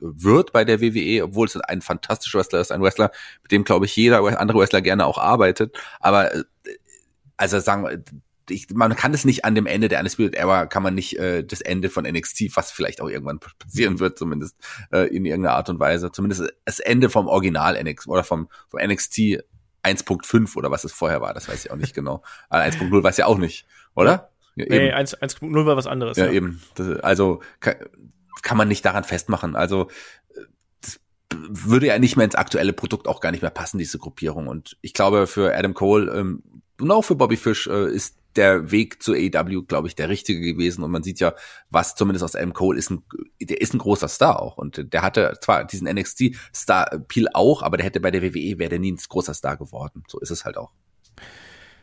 wird bei der WWE, obwohl es ein fantastischer Wrestler ist, ein Wrestler, mit dem, glaube ich, jeder andere Wrestler gerne auch arbeitet. Aber äh, also sagen wir, ich, man kann es nicht an dem Ende der Undisputed Era, kann man nicht äh, das Ende von NXT, was vielleicht auch irgendwann passieren wird, zumindest äh, in irgendeiner Art und Weise, zumindest das Ende vom Original NXT oder vom, vom NXT 1.5 oder was es vorher war, das weiß ich auch nicht genau. Aber 1.0 weiß ich auch nicht, oder? Ja, nee, 1.0 war was anderes. Ja, ja. eben. Das, also kann man nicht daran festmachen. Also das würde ja nicht mehr ins aktuelle Produkt auch gar nicht mehr passen, diese Gruppierung. Und ich glaube, für Adam Cole ähm, und auch für Bobby Fish äh, ist der Weg zu AEW, glaube ich, der richtige gewesen. Und man sieht ja, was zumindest aus Adam Cole ist ein, der ist ein großer Star auch. Und der hatte zwar diesen NXT-Star-Appeal auch, aber der hätte bei der WWE, wäre der nie ein großer Star geworden. So ist es halt auch.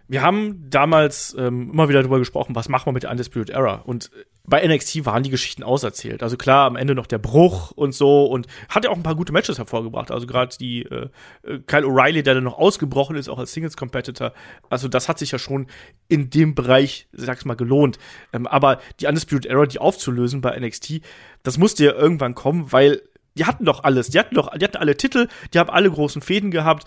Wir haben damals ähm, immer wieder darüber gesprochen, was machen wir mit der Undisputed Era. Und bei NXT waren die Geschichten auserzählt. Also klar, am Ende noch der Bruch und so und hat ja auch ein paar gute Matches hervorgebracht. Also gerade die äh, äh, Kyle O'Reilly, der dann noch ausgebrochen ist, auch als Singles-Competitor. Also das hat sich ja schon in dem Bereich, sag's mal, gelohnt. Ähm, aber die Undisputed Era, die aufzulösen bei NXT, das musste ja irgendwann kommen, weil die hatten doch alles. Die hatten doch, die hatten alle Titel, die haben alle großen Fäden gehabt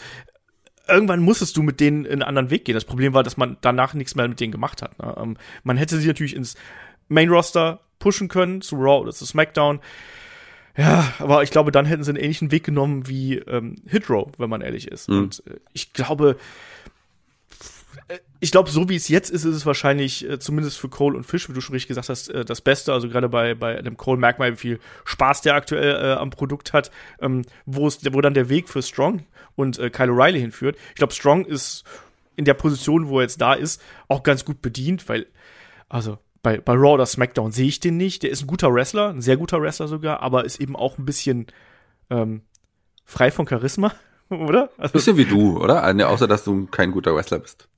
irgendwann musstest du mit denen in einen anderen Weg gehen. Das Problem war, dass man danach nichts mehr mit denen gemacht hat. Ne? Ähm, man hätte sie natürlich ins Main Roster pushen können, zu Raw oder zu SmackDown. Ja, aber ich glaube, dann hätten sie einen ähnlichen Weg genommen wie ähm, Hit Row, wenn man ehrlich ist. Mhm. Und äh, ich glaube, ich glaube, so wie es jetzt ist, ist es wahrscheinlich äh, zumindest für Cole und Fish, wie du schon richtig gesagt hast, äh, das Beste. Also gerade bei bei dem Cole merkt man, wie viel Spaß der aktuell äh, am Produkt hat, ähm, wo es wo dann der Weg für Strong und äh, Kyle O'Reilly hinführt. Ich glaube, Strong ist in der Position, wo er jetzt da ist, auch ganz gut bedient, weil also bei, bei Raw oder SmackDown sehe ich den nicht. Der ist ein guter Wrestler, ein sehr guter Wrestler sogar, aber ist eben auch ein bisschen ähm, frei von Charisma, oder? Also, bisschen wie du, oder? Außer, dass du kein guter Wrestler bist.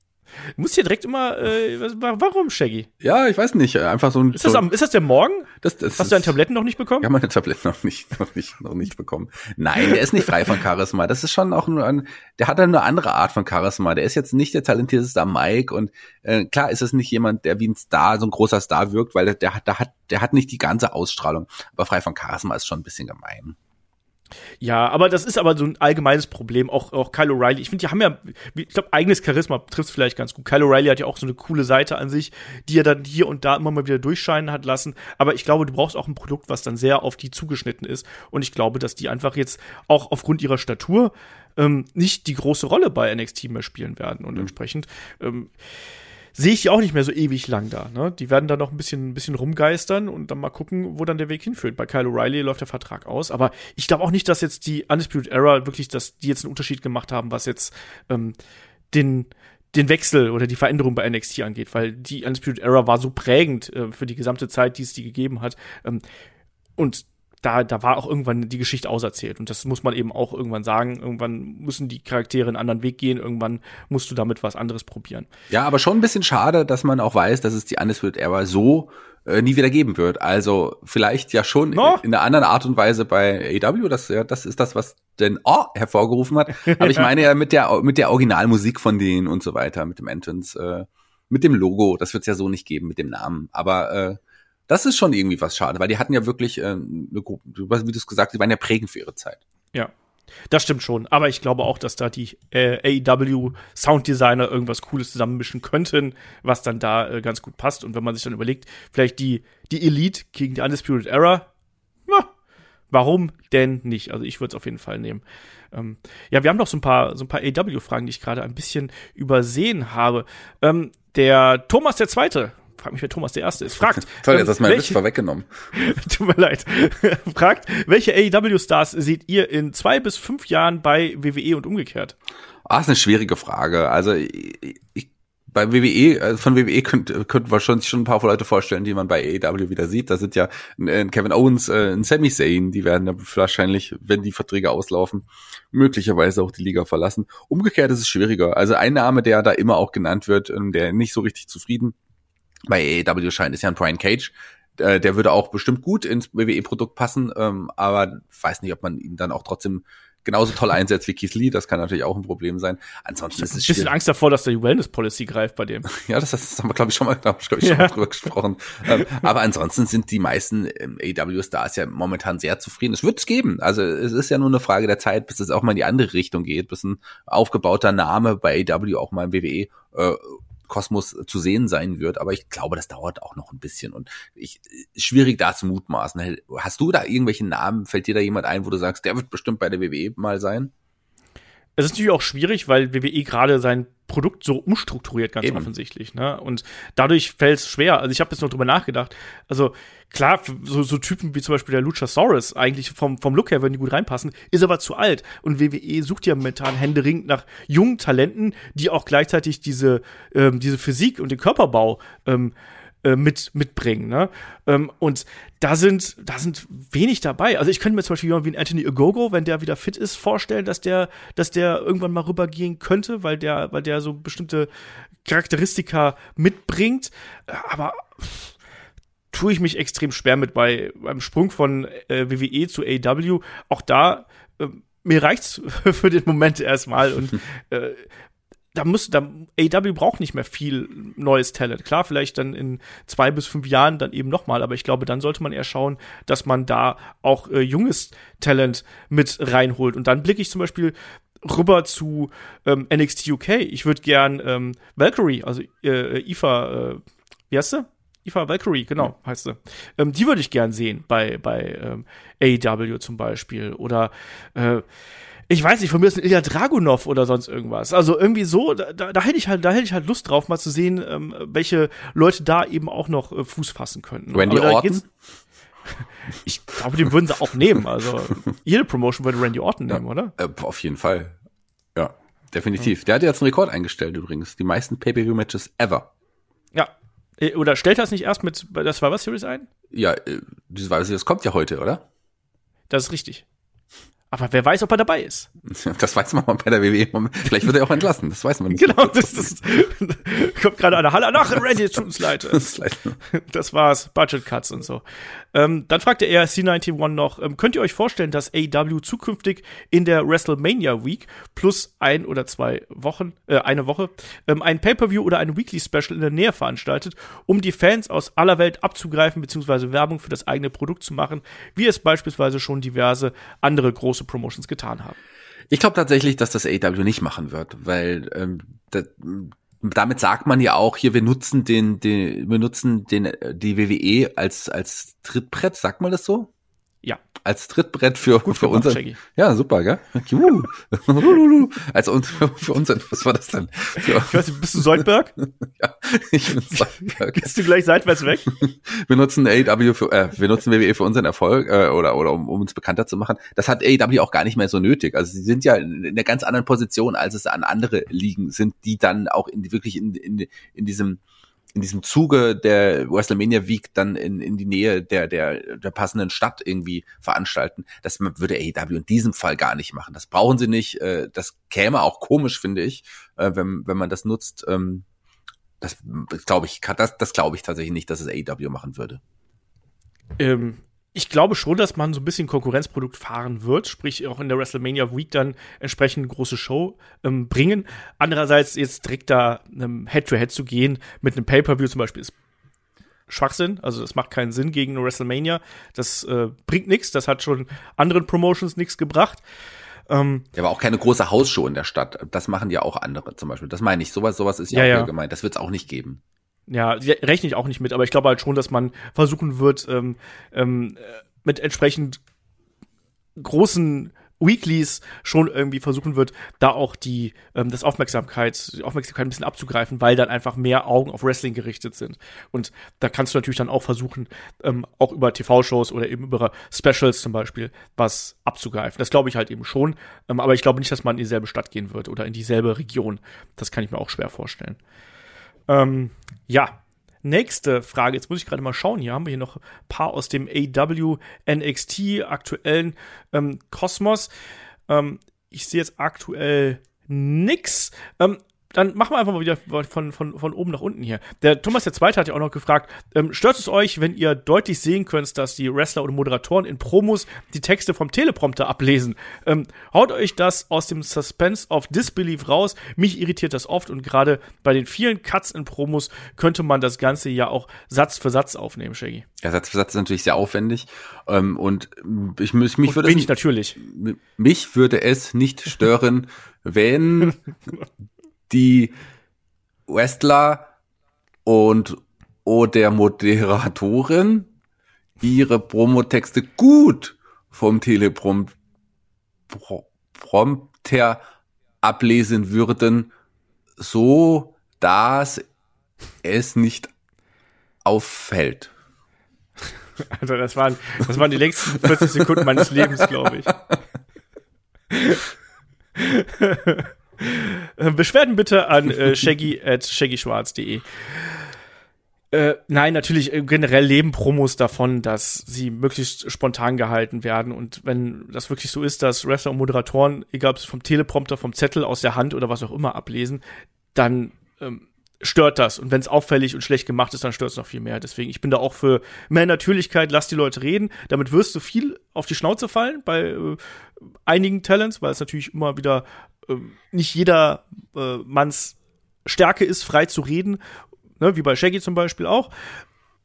Du musst hier direkt immer, äh, warum, Shaggy? Ja, ich weiß nicht, einfach so ein. Ist das, so am, ist das der Morgen? Das, das Hast du deine Tabletten noch nicht bekommen? Ja, meine Tabletten noch nicht, noch nicht, noch nicht bekommen. Nein, der ist nicht frei von Charisma. Das ist schon auch nur ein, der hat eine andere Art von Charisma. Der ist jetzt nicht der talentierteste Mike und äh, klar ist es nicht jemand, der wie ein Star, so ein großer Star wirkt, weil der, der hat, der hat, der hat nicht die ganze Ausstrahlung. Aber frei von Charisma ist schon ein bisschen gemein. Ja, aber das ist aber so ein allgemeines Problem. Auch, auch Kyle O'Reilly. Ich finde, die haben ja, ich glaube, eigenes Charisma trifft es vielleicht ganz gut. Kyle O'Reilly hat ja auch so eine coole Seite an sich, die er dann hier und da immer mal wieder durchscheinen hat lassen. Aber ich glaube, du brauchst auch ein Produkt, was dann sehr auf die zugeschnitten ist. Und ich glaube, dass die einfach jetzt auch aufgrund ihrer Statur ähm, nicht die große Rolle bei NXT mehr spielen werden. Und mhm. entsprechend, ähm, sehe ich die auch nicht mehr so ewig lang da. Ne? Die werden da noch ein bisschen, ein bisschen rumgeistern und dann mal gucken, wo dann der Weg hinführt. Bei Kyle O'Reilly läuft der Vertrag aus, aber ich glaube auch nicht, dass jetzt die Undisputed Era wirklich, dass die jetzt einen Unterschied gemacht haben, was jetzt ähm, den den Wechsel oder die Veränderung bei NXT angeht, weil die Undisputed Era war so prägend äh, für die gesamte Zeit, die es die gegeben hat. Ähm, und da, da war auch irgendwann die Geschichte auserzählt. Und das muss man eben auch irgendwann sagen. Irgendwann müssen die Charaktere einen anderen Weg gehen. Irgendwann musst du damit was anderes probieren. Ja, aber schon ein bisschen schade, dass man auch weiß, dass es die Undisputed Era so äh, nie wieder geben wird. Also vielleicht ja schon no. in, in, einer anderen Art und Weise bei AW. Das, ja, das ist das, was den Oh hervorgerufen hat. Aber ich meine ja mit der, mit der Originalmusik von denen und so weiter, mit dem Entrance, äh, mit dem Logo. Das wird es ja so nicht geben mit dem Namen. Aber äh, das ist schon irgendwie was schade, weil die hatten ja wirklich äh, eine wie du es gesagt hast, die waren ja prägend für ihre Zeit. Ja. Das stimmt schon, aber ich glaube auch, dass da die äh, AEW Sounddesigner irgendwas Cooles zusammenmischen könnten, was dann da äh, ganz gut passt. Und wenn man sich dann überlegt, vielleicht die, die Elite gegen die Undisputed Era, na, warum denn nicht? Also ich würde es auf jeden Fall nehmen. Ähm, ja, wir haben noch so ein paar, so ein paar AEW-Fragen, die ich gerade ein bisschen übersehen habe. Ähm, der Thomas der Zweite frag mich, wer Thomas der Erste ist. Fragt. Toll, jetzt hast du meinen Witz vorweggenommen. Tut mir leid. Fragt, welche AEW-Stars seht ihr in zwei bis fünf Jahren bei WWE und umgekehrt? Ah, ist eine schwierige Frage. Also ich, ich bei WWE, äh, von WWE könnte könnte man schon, schon ein paar Leute vorstellen, die man bei AEW wieder sieht. Da sind ja ein Kevin Owens, äh, ein Sami Zayn, die werden ja wahrscheinlich, wenn die Verträge auslaufen, möglicherweise auch die Liga verlassen. Umgekehrt ist es schwieriger. Also ein Name, der da immer auch genannt wird, ähm, der nicht so richtig zufrieden bei AEW scheint ist ja ein Brian Cage. Äh, der würde auch bestimmt gut ins WWE-Produkt passen, ähm, aber weiß nicht, ob man ihn dann auch trotzdem genauso toll einsetzt wie Keith Lee. Das kann natürlich auch ein Problem sein. Ansonsten ist es ein bisschen Angst davor, dass der Wellness Policy greift bei dem. ja, das, das haben wir, glaube ich, schon mal, glaub ich, ich, schon mal drüber gesprochen. Ähm, aber ansonsten sind die meisten ähm, AW-Stars ja momentan sehr zufrieden. Es wird es geben. Also es ist ja nur eine Frage der Zeit, bis es auch mal in die andere Richtung geht, bis ein aufgebauter Name bei AW auch mal im WWE äh, Kosmos zu sehen sein wird. Aber ich glaube, das dauert auch noch ein bisschen und ich, schwierig da zu mutmaßen. Hast du da irgendwelche Namen? Fällt dir da jemand ein, wo du sagst, der wird bestimmt bei der WWE mal sein? Es ist natürlich auch schwierig, weil WWE gerade sein Produkt so umstrukturiert, ganz Eben. offensichtlich. Ne? Und dadurch fällt es schwer. Also ich habe jetzt noch drüber nachgedacht. Also klar, so, so Typen wie zum Beispiel der Luchasaurus, eigentlich vom, vom Look her würden die gut reinpassen, ist aber zu alt. Und WWE sucht ja momentan händeringend nach jungen Talenten, die auch gleichzeitig diese, ähm, diese Physik und den Körperbau ähm, äh, mit, mitbringen. Ne? Ähm, und da sind, da sind wenig dabei. Also ich könnte mir zum Beispiel jemanden wie Anthony Ogogo, wenn der wieder fit ist, vorstellen, dass der, dass der irgendwann mal rübergehen könnte, weil der, weil der so bestimmte Charakteristika mitbringt. Aber tue ich mich extrem schwer mit bei beim Sprung von äh, WWE zu AW. Auch da äh, mir reicht's für den Moment erstmal und äh, da muss, da, AW braucht nicht mehr viel neues Talent. Klar, vielleicht dann in zwei bis fünf Jahren dann eben nochmal, aber ich glaube, dann sollte man eher schauen, dass man da auch äh, junges Talent mit reinholt. Und dann blicke ich zum Beispiel rüber zu ähm, NXT UK. Ich würde gern ähm, Valkyrie, also äh, Eva, äh, wie heißt sie? Eva Valkyrie, genau, heißt sie. Ähm, die würde ich gern sehen bei, bei ähm, AEW zum Beispiel. Oder äh, ich weiß nicht, von mir ist ein Ilya Dragunov oder sonst irgendwas. Also irgendwie so, da, da, da hätte ich halt, da hätte ich halt Lust drauf, mal zu sehen, ähm, welche Leute da eben auch noch äh, Fuß fassen könnten. Randy Orton? Ich glaube, den würden sie auch nehmen. Also jede Promotion würde Randy Orton nehmen, oder? Äh, auf jeden Fall. Ja, definitiv. Der hat jetzt einen Rekord eingestellt übrigens. Die meisten Pay-Per-View-Matches ever. Ja. Äh, Oder stellt das nicht erst mit der Survivor Series ein? Ja, äh, weiß ich, das kommt ja heute, oder? Das ist richtig. Aber wer weiß, ob er dabei ist. Das weiß man mal bei der WWE. Vielleicht wird er auch entlassen. Das weiß man nicht. Genau, das, das kommt gerade eine Halle nach. Randy, tut uns leid. Das ist leid. Das war's. Budget Cuts und so. Ähm, dann fragte er C91 noch, ähm, könnt ihr euch vorstellen, dass AEW zukünftig in der WrestleMania Week plus ein oder zwei Wochen, äh, eine Woche, ähm, ein Pay-Per-View oder ein Weekly Special in der Nähe veranstaltet, um die Fans aus aller Welt abzugreifen bzw. Werbung für das eigene Produkt zu machen, wie es beispielsweise schon diverse andere große Promotions getan haben? Ich glaube tatsächlich, dass das AW nicht machen wird, weil ähm, da, damit sagt man ja auch hier, wir nutzen den, den wir nutzen den äh, die WWE als als Trittbrett, sagt man das so? Ja. Als Trittbrett für Gut für gemacht, unser Shaggy. Ja, super, gell? Als uns für unseren was war das denn? Für, Ich weiß nicht, bist du Soldberg? ja, ich bin Stolberg. Gehst du gleich seitwärts weg? wir nutzen AEW für, äh, wir nutzen WWE für unseren Erfolg äh, oder oder um, um uns bekannter zu machen. Das hat AEW auch gar nicht mehr so nötig. Also sie sind ja in einer ganz anderen Position, als es an andere Ligen sind, die dann auch in wirklich in, in, in diesem in diesem Zuge der WrestleMania Week dann in, in die Nähe der, der, der passenden Stadt irgendwie veranstalten. Das würde AEW in diesem Fall gar nicht machen. Das brauchen sie nicht. Äh, Das käme auch komisch, finde ich, äh, wenn, wenn man das nutzt. Ähm, Das glaube ich, das, das glaube ich tatsächlich nicht, dass es AEW machen würde. ähm, ich glaube schon, dass man so ein bisschen Konkurrenzprodukt fahren wird, sprich auch in der WrestleMania Week dann entsprechend große Show ähm, bringen. Andererseits jetzt direkt da ähm, Head-to-Head zu gehen mit einem Pay-Per-View zum Beispiel ist Schwachsinn. Also das macht keinen Sinn gegen eine WrestleMania. Das äh, bringt nichts. Das hat schon anderen Promotions nichts gebracht. Ähm, Ja, aber auch keine große Hausshow in der Stadt. Das machen ja auch andere zum Beispiel. Das meine ich. Sowas, sowas ist ja, Ja, auch ja. gemeint. Das wird es auch nicht geben. Ja, rechne ich auch nicht mit, aber ich glaube halt schon, dass man versuchen wird, ähm, ähm, äh, mit entsprechend großen Weeklies schon irgendwie versuchen wird, da auch die ähm, das Aufmerksamkeit, die Aufmerksamkeit ein bisschen abzugreifen, weil dann einfach mehr Augen auf Wrestling gerichtet sind. Und da kannst du natürlich dann auch versuchen, ähm, auch über TV-Shows oder eben über Specials zum Beispiel was abzugreifen. Das glaube ich halt eben schon. Ähm, aber ich glaube nicht, dass man in dieselbe Stadt gehen wird oder in dieselbe Region. Das kann ich mir auch schwer vorstellen. Ähm, ja. Nächste Frage. Jetzt muss ich gerade mal schauen. Hier haben wir hier noch ein paar aus dem AW NXT aktuellen ähm, Kosmos. Ähm, ich sehe jetzt aktuell nix. Ähm, dann machen wir einfach mal wieder von, von, von oben nach unten hier. Der Thomas der Zweite hat ja auch noch gefragt, ähm, stört es euch, wenn ihr deutlich sehen könnt, dass die Wrestler oder Moderatoren in Promos die Texte vom Teleprompter ablesen? Ähm, haut euch das aus dem Suspense of Disbelief raus? Mich irritiert das oft und gerade bei den vielen Cuts in Promos könnte man das Ganze ja auch Satz für Satz aufnehmen, Shaggy. Ja, Satz für Satz ist natürlich sehr aufwendig. Ähm, und ich, mich, mich Und würde es, natürlich. mich würde es nicht stören, wenn die Wrestler und oder Moderatorin ihre Promotexte gut vom Teleprompter ablesen würden, so dass es nicht auffällt. Also das waren, das waren die längsten 40 Sekunden meines Lebens, glaube ich. Beschwerden bitte an äh, shaggy at shaggyschwarz.de. Äh, nein, natürlich äh, generell leben Promos davon, dass sie möglichst spontan gehalten werden. Und wenn das wirklich so ist, dass Wrestler und Moderatoren, egal ob es vom Teleprompter, vom Zettel, aus der Hand oder was auch immer ablesen, dann ähm, stört das. Und wenn es auffällig und schlecht gemacht ist, dann stört es noch viel mehr. Deswegen, ich bin da auch für mehr Natürlichkeit, lass die Leute reden. Damit wirst du viel auf die Schnauze fallen bei äh, einigen Talents, weil es natürlich immer wieder äh, nicht jeder äh, Manns Stärke ist, frei zu reden ne, wie bei Shaggy zum Beispiel auch.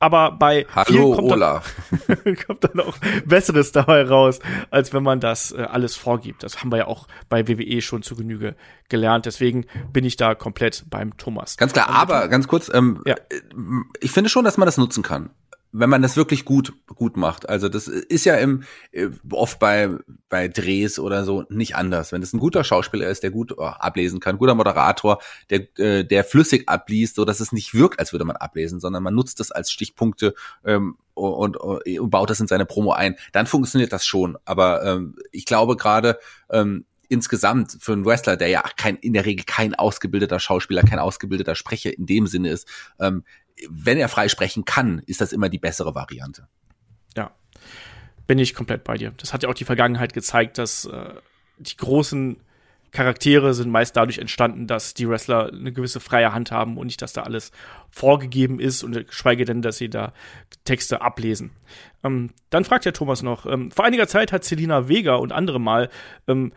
Aber bei Hallo, kommt, Olaf. Dann, kommt dann auch Besseres dabei raus, als wenn man das äh, alles vorgibt. Das haben wir ja auch bei WWE schon zu Genüge gelernt. Deswegen bin ich da komplett beim Thomas. Ganz klar, aber ganz kurz, ähm, ja. ich finde schon, dass man das nutzen kann wenn man das wirklich gut gut macht. Also das ist ja im äh, oft bei bei Drehs oder so nicht anders. Wenn es ein guter Schauspieler ist, der gut oh, ablesen kann, guter Moderator, der äh, der flüssig abliest, so dass es nicht wirkt, als würde man ablesen, sondern man nutzt das als Stichpunkte ähm, und, und, und baut das in seine Promo ein. Dann funktioniert das schon. Aber ähm, ich glaube gerade ähm, insgesamt für einen Wrestler, der ja kein, in der Regel kein ausgebildeter Schauspieler, kein ausgebildeter Sprecher in dem Sinne ist, ähm, wenn er frei sprechen kann, ist das immer die bessere Variante. Ja, bin ich komplett bei dir. Das hat ja auch die Vergangenheit gezeigt, dass äh, die großen Charaktere sind meist dadurch entstanden, dass die Wrestler eine gewisse freie Hand haben und nicht, dass da alles vorgegeben ist und geschweige denn, dass sie da Texte ablesen. Ähm, dann fragt der Thomas noch, ähm, vor einiger Zeit hat Selina Vega und andere mal ähm,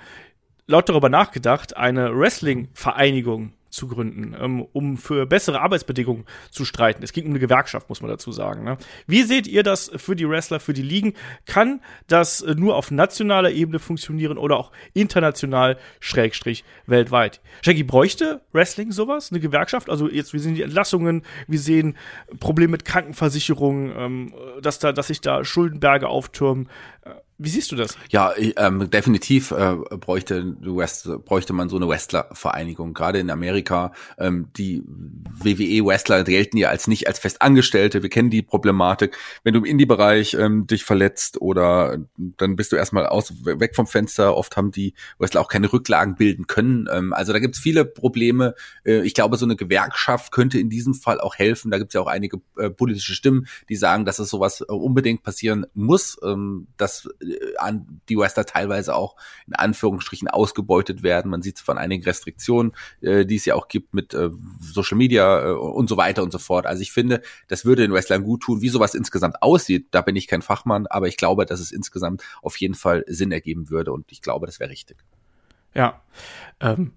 laut darüber nachgedacht, eine Wrestling-Vereinigung zu gründen, ähm, um für bessere Arbeitsbedingungen zu streiten. Es ging um eine Gewerkschaft, muss man dazu sagen. Ne? Wie seht ihr das für die Wrestler, für die Ligen? Kann das äh, nur auf nationaler Ebene funktionieren oder auch international, Schrägstrich, weltweit? Shaggy, bräuchte Wrestling sowas? Eine Gewerkschaft? Also jetzt, wir sehen die Entlassungen, wir sehen Probleme mit Krankenversicherungen, ähm, dass da, dass sich da Schuldenberge auftürmen. Wie siehst du das? Ja, ähm, definitiv äh, bräuchte, West, bräuchte man so eine Wrestler-Vereinigung. Gerade in Amerika, ähm, die WWE-Wrestler gelten ja als nicht als Festangestellte. Wir kennen die Problematik. Wenn du im Indie-Bereich ähm, dich verletzt oder dann bist du erstmal aus, weg vom Fenster. Oft haben die Wrestler auch keine Rücklagen bilden können. Ähm, also da gibt's viele Probleme. Äh, ich glaube, so eine Gewerkschaft könnte in diesem Fall auch helfen. Da gibt's ja auch einige äh, politische Stimmen, die sagen, dass es sowas äh, unbedingt passieren muss. Ähm, dass an die Wrestler teilweise auch in Anführungsstrichen ausgebeutet werden. Man sieht es von einigen Restriktionen, äh, die es ja auch gibt mit äh, Social Media äh, und so weiter und so fort. Also ich finde, das würde den Wrestlern gut tun. Wie sowas insgesamt aussieht, da bin ich kein Fachmann, aber ich glaube, dass es insgesamt auf jeden Fall Sinn ergeben würde und ich glaube, das wäre richtig. Ja. Ähm,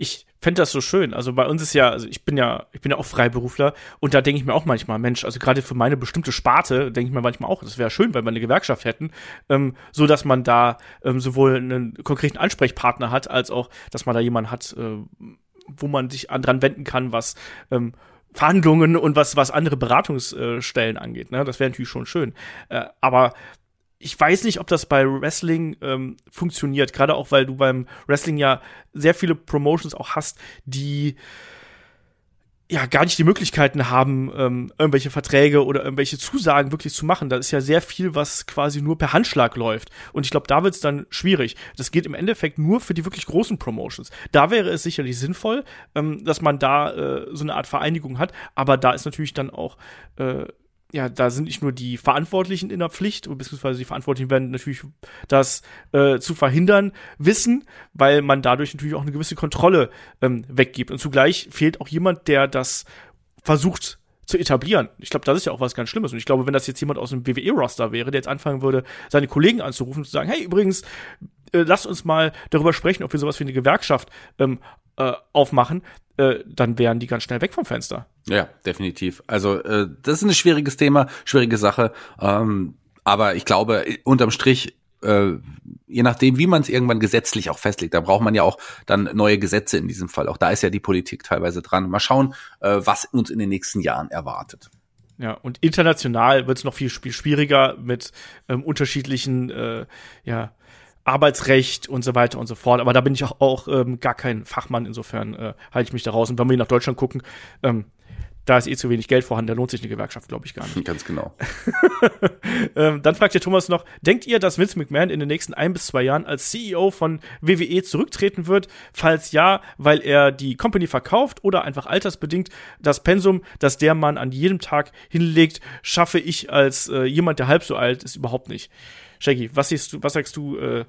ich fände das so schön. Also bei uns ist ja, also ich bin ja, ich bin ja auch Freiberufler und da denke ich mir auch manchmal, Mensch, also gerade für meine bestimmte Sparte denke ich mir manchmal auch, das wäre schön, wenn wir eine Gewerkschaft hätten, ähm, so dass man da ähm, sowohl einen konkreten Ansprechpartner hat, als auch, dass man da jemanden hat, äh, wo man sich an, dran wenden kann, was ähm, Verhandlungen und was, was andere Beratungsstellen angeht. Ne? Das wäre natürlich schon schön. Äh, aber ich weiß nicht, ob das bei Wrestling ähm, funktioniert, gerade auch weil du beim Wrestling ja sehr viele Promotions auch hast, die ja gar nicht die Möglichkeiten haben, ähm, irgendwelche Verträge oder irgendwelche Zusagen wirklich zu machen. Da ist ja sehr viel, was quasi nur per Handschlag läuft. Und ich glaube, da wird es dann schwierig. Das geht im Endeffekt nur für die wirklich großen Promotions. Da wäre es sicherlich sinnvoll, ähm, dass man da äh, so eine Art Vereinigung hat. Aber da ist natürlich dann auch äh, ja, da sind nicht nur die Verantwortlichen in der Pflicht, beziehungsweise die Verantwortlichen werden natürlich das äh, zu verhindern wissen, weil man dadurch natürlich auch eine gewisse Kontrolle ähm, weggibt. Und zugleich fehlt auch jemand, der das versucht zu etablieren. Ich glaube, das ist ja auch was ganz Schlimmes. Und ich glaube, wenn das jetzt jemand aus dem WWE-Roster wäre, der jetzt anfangen würde, seine Kollegen anzurufen und zu sagen, hey, übrigens, äh, lasst uns mal darüber sprechen, ob wir sowas wie eine Gewerkschaft ähm, äh, aufmachen, äh, dann wären die ganz schnell weg vom Fenster. Ja, definitiv. Also äh, das ist ein schwieriges Thema, schwierige Sache. Ähm, aber ich glaube, unterm Strich äh, je nachdem, wie man es irgendwann gesetzlich auch festlegt, da braucht man ja auch dann neue Gesetze in diesem Fall. Auch da ist ja die Politik teilweise dran. Mal schauen, äh, was uns in den nächsten Jahren erwartet. Ja, und international wird es noch viel, viel schwieriger mit ähm, unterschiedlichen äh, ja, Arbeitsrecht und so weiter und so fort. Aber da bin ich auch, auch ähm, gar kein Fachmann, insofern äh, halte ich mich da raus. Und wenn wir nach Deutschland gucken, ähm, da ist eh zu wenig Geld vorhanden, da lohnt sich eine Gewerkschaft, glaube ich, gar nicht. Ganz genau. ähm, dann fragt der Thomas noch, denkt ihr, dass Vince McMahon in den nächsten ein bis zwei Jahren als CEO von WWE zurücktreten wird? Falls ja, weil er die Company verkauft oder einfach altersbedingt das Pensum, das der Mann an jedem Tag hinlegt, schaffe ich als äh, jemand, der halb so alt ist, überhaupt nicht. Shaggy, was, siehst du, was sagst du äh,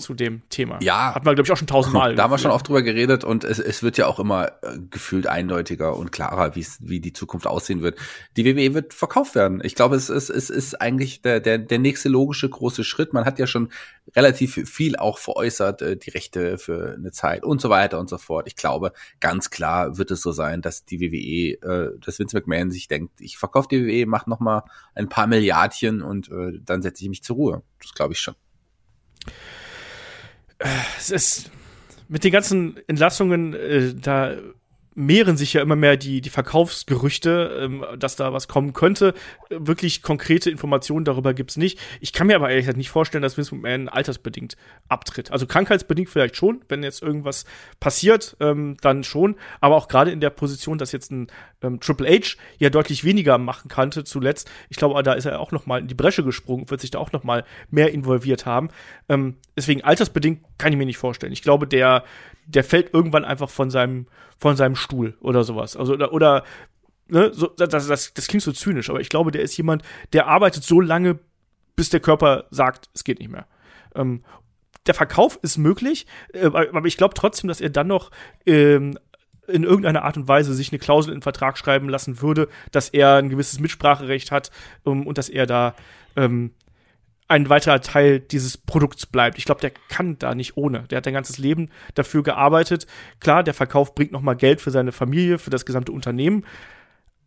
zu dem Thema. Ja. Hat man, glaube ich, auch schon tausendmal. Da haben wir schon oft drüber geredet und es, es wird ja auch immer äh, gefühlt eindeutiger und klarer, wie die Zukunft aussehen wird. Die WWE wird verkauft werden. Ich glaube, es ist, es ist eigentlich der, der, der nächste logische große Schritt. Man hat ja schon relativ viel auch veräußert, äh, die Rechte für eine Zeit und so weiter und so fort. Ich glaube, ganz klar wird es so sein, dass die WWE, äh, dass Vince McMahon sich denkt, ich verkaufe die WWE, mach noch mal ein paar Milliardchen und äh, dann setze ich mich zur Ruhe. Das glaube ich schon es ist mit den ganzen Entlassungen, äh, da mehren sich ja immer mehr die, die Verkaufsgerüchte, ähm, dass da was kommen könnte. Wirklich konkrete Informationen darüber gibt's nicht. Ich kann mir aber ehrlich gesagt nicht vorstellen, dass Vince McMahon altersbedingt abtritt. Also krankheitsbedingt vielleicht schon, wenn jetzt irgendwas passiert, ähm, dann schon. Aber auch gerade in der Position, dass jetzt ein ähm, Triple H ja deutlich weniger machen kannte zuletzt. Ich glaube, da ist er auch noch mal in die Bresche gesprungen, wird sich da auch noch mal mehr involviert haben. Ähm, deswegen altersbedingt kann ich mir nicht vorstellen. Ich glaube, der der fällt irgendwann einfach von seinem, von seinem Stuhl oder sowas. Also, oder, oder ne, so, das, das, das klingt so zynisch, aber ich glaube, der ist jemand, der arbeitet so lange, bis der Körper sagt, es geht nicht mehr. Ähm, der Verkauf ist möglich, äh, aber ich glaube trotzdem, dass er dann noch ähm, in irgendeiner Art und Weise sich eine Klausel in den Vertrag schreiben lassen würde, dass er ein gewisses Mitspracherecht hat um, und dass er da ähm, ein weiterer Teil dieses Produkts bleibt. Ich glaube, der kann da nicht ohne. Der hat ein ganzes Leben dafür gearbeitet. Klar, der Verkauf bringt noch mal Geld für seine Familie, für das gesamte Unternehmen.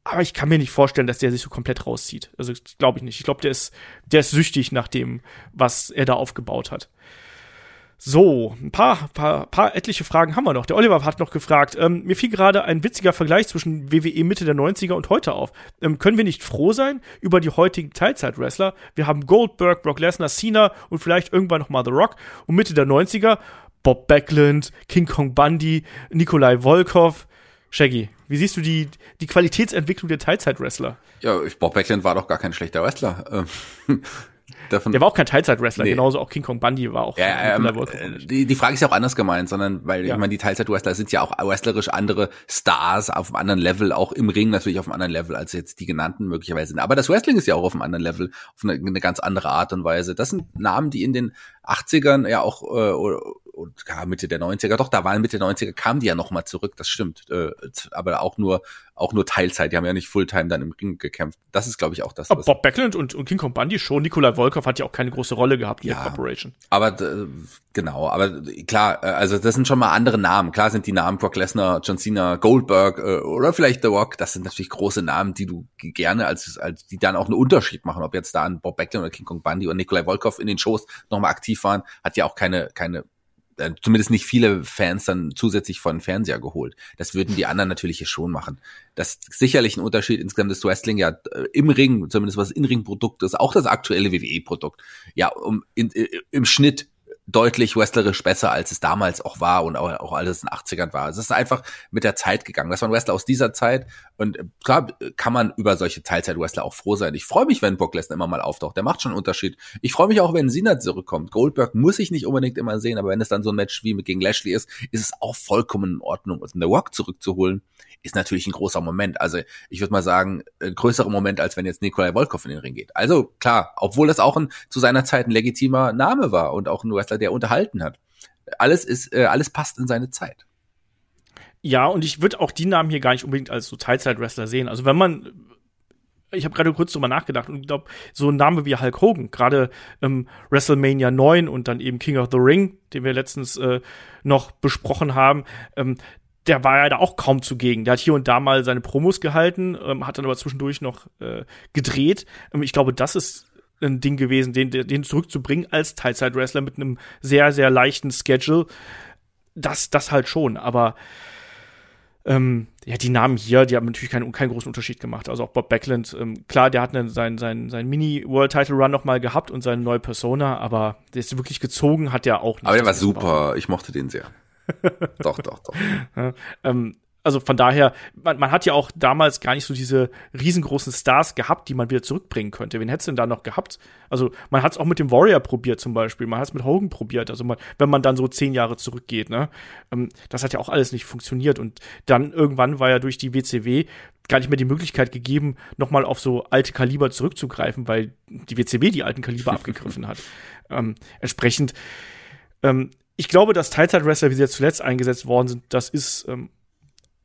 Aber ich kann mir nicht vorstellen, dass der sich so komplett rauszieht. Also glaube ich nicht. Ich glaube, der ist, der ist süchtig nach dem, was er da aufgebaut hat. So, ein paar, paar, paar etliche Fragen haben wir noch. Der Oliver hat noch gefragt, ähm, mir fiel gerade ein witziger Vergleich zwischen WWE Mitte der 90er und heute auf. Ähm, können wir nicht froh sein über die heutigen Teilzeit-Wrestler? Wir haben Goldberg, Brock Lesnar, Cena und vielleicht irgendwann noch mal The Rock. Und Mitte der 90er Bob Backlund, King Kong Bundy, Nikolai Volkov. Shaggy, wie siehst du die, die Qualitätsentwicklung der Teilzeit-Wrestler? Ja, Bob Backlund war doch gar kein schlechter Wrestler. Davon der war auch kein Teilzeit-Wrestler, nee. genauso auch King Kong Bundy war auch. Ja, ähm, die, die Frage ist ja auch anders gemeint, sondern weil ja. ich meine, die Teilzeit-Wrestler sind ja auch wrestlerisch andere Stars auf einem anderen Level, auch im Ring natürlich auf einem anderen Level, als jetzt die genannten möglicherweise sind. Aber das Wrestling ist ja auch auf einem anderen Level, auf eine, eine ganz andere Art und Weise. Das sind Namen, die in den 80ern ja auch äh, und ja, Mitte der 90er, doch, da waren Mitte der 90er, kamen die ja nochmal zurück, das stimmt. Äh, aber auch nur, auch nur Teilzeit, die haben ja nicht Fulltime dann im Ring gekämpft. Das ist, glaube ich, auch das. Aber Bob Backlund und, und King Kong Bundy schon, Nikolai Volkov hat ja auch keine große Rolle gehabt in ja, der Corporation. Aber äh, genau, aber klar, äh, also das sind schon mal andere Namen. Klar sind die Namen Brock Lesnar, John Cena, Goldberg äh, oder vielleicht The Rock, das sind natürlich große Namen, die du gerne als, als die dann auch einen Unterschied machen, ob jetzt da ein Bob Backlund oder King Kong Bundy oder Nikolai Volkov in den Shows nochmal aktiv waren, hat ja auch keine, keine äh, zumindest nicht viele Fans dann zusätzlich von Fernseher geholt. Das würden die anderen natürlich schon machen. Das ist sicherlich ein Unterschied. Insgesamt ist Wrestling ja äh, im Ring, zumindest was In-Ring-Produkt ist, auch das aktuelle WWE-Produkt, ja, um in, im Schnitt deutlich wrestlerisch besser, als es damals auch war und auch, auch alles in den 80ern war. Es ist einfach mit der Zeit gegangen. Das waren Wrestler aus dieser Zeit und äh, klar kann man über solche Teilzeit-Wrestler auch froh sein. Ich freue mich, wenn Brock Lesnar immer mal auftaucht. Der macht schon einen Unterschied. Ich freue mich auch, wenn Cena zurückkommt. Goldberg muss ich nicht unbedingt immer sehen, aber wenn es dann so ein Match wie mit gegen Lashley ist, ist es auch vollkommen in Ordnung. Und The Rock zurückzuholen, ist natürlich ein großer Moment. Also ich würde mal sagen, ein größerer Moment, als wenn jetzt Nikolai Volkov in den Ring geht. Also klar, obwohl das auch ein, zu seiner Zeit ein legitimer Name war und auch ein Wrestler, der unterhalten hat. Alles ist, äh, alles passt in seine Zeit. Ja, und ich würde auch die Namen hier gar nicht unbedingt als so Teilzeit-Wrestler sehen. Also wenn man ich habe gerade kurz drüber nachgedacht und glaube, so ein Name wie Hulk Hogan, gerade ähm, WrestleMania 9 und dann eben King of the Ring, den wir letztens äh, noch besprochen haben, ähm, der war ja da auch kaum zugegen. Der hat hier und da mal seine Promos gehalten, ähm, hat dann aber zwischendurch noch äh, gedreht. Ähm, ich glaube, das ist ein Ding gewesen, den, den zurückzubringen als Teilzeit-Wrestler mit einem sehr, sehr leichten Schedule. Das, das halt schon, aber ähm, ja, die Namen hier, die haben natürlich keinen, keinen großen Unterschied gemacht. Also auch Bob Backlund, ähm, klar, der hat einen, seinen, seinen, seinen Mini-World-Title-Run nochmal gehabt und seine neue Persona, aber der ist wirklich gezogen, hat der auch nicht. Aber der war super, ich mochte den sehr. doch, doch, doch. Ja, ähm, also von daher, man, man hat ja auch damals gar nicht so diese riesengroßen Stars gehabt, die man wieder zurückbringen könnte. Wen hättest du denn da noch gehabt? Also man hat es auch mit dem Warrior probiert zum Beispiel, man hat es mit Hogan probiert, also man, wenn man dann so zehn Jahre zurückgeht, ne? Ähm, das hat ja auch alles nicht funktioniert. Und dann irgendwann war ja durch die WCW gar nicht mehr die Möglichkeit gegeben, nochmal auf so alte Kaliber zurückzugreifen, weil die WCW die alten Kaliber abgegriffen hat. Ähm, entsprechend, ähm, ich glaube, dass Teilzeit-Wrestler, wie sie jetzt zuletzt eingesetzt worden sind, das ist ähm,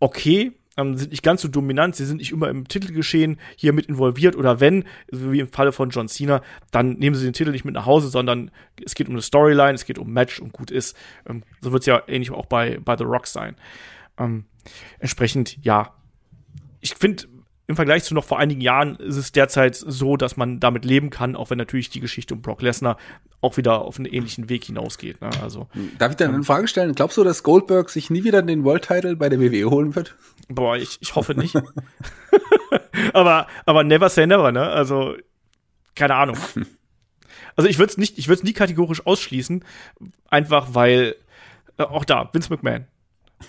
okay, ähm, sind nicht ganz so dominant, sie sind nicht immer im Titelgeschehen hier mit involviert oder wenn, wie im Falle von John Cena, dann nehmen sie den Titel nicht mit nach Hause, sondern es geht um eine Storyline, es geht um Match und gut ist. Ähm, so wird es ja ähnlich auch bei, bei The Rock sein. Ähm, entsprechend, ja. Ich finde, im Vergleich zu noch vor einigen Jahren ist es derzeit so, dass man damit leben kann, auch wenn natürlich die Geschichte um Brock Lesnar auch wieder auf einen ähnlichen Weg hinausgeht. Ne? Also, Darf ich dann eine Frage stellen? Glaubst du, dass Goldberg sich nie wieder den World Title bei der WWE holen wird? Boah, ich, ich hoffe nicht. aber, aber never say never, ne? Also, keine Ahnung. Also ich würde es nicht, ich würde es nie kategorisch ausschließen, einfach weil äh, auch da Vince McMahon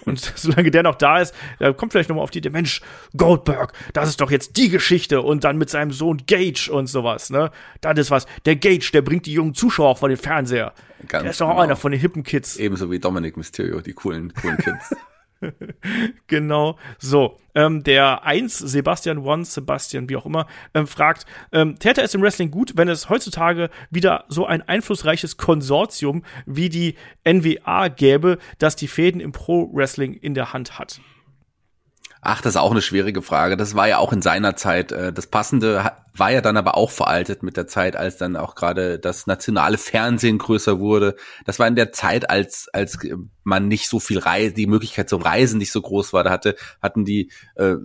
und solange der noch da ist, da kommt vielleicht nochmal auf die Idee, Mensch, Goldberg, das ist doch jetzt die Geschichte und dann mit seinem Sohn Gage und sowas, ne? Das ist was. Der Gage, der bringt die jungen Zuschauer vor den Fernseher. Ganz der ist doch genau. auch einer von den hippen Kids. Ebenso wie Dominic Mysterio, die coolen, coolen Kids. genau. So, ähm, der 1, Sebastian One, Sebastian, wie auch immer, ähm, fragt, ähm, täte es im Wrestling gut, wenn es heutzutage wieder so ein einflussreiches Konsortium wie die NWA gäbe, das die Fäden im Pro-Wrestling in der Hand hat? Ach, das ist auch eine schwierige Frage. Das war ja auch in seiner Zeit. Äh, das Passende war ja dann aber auch veraltet mit der Zeit, als dann auch gerade das nationale Fernsehen größer wurde. Das war in der Zeit, als, als man nicht so viel Reise, die Möglichkeit zum Reisen nicht so groß war. Da hatte, hatten die, äh,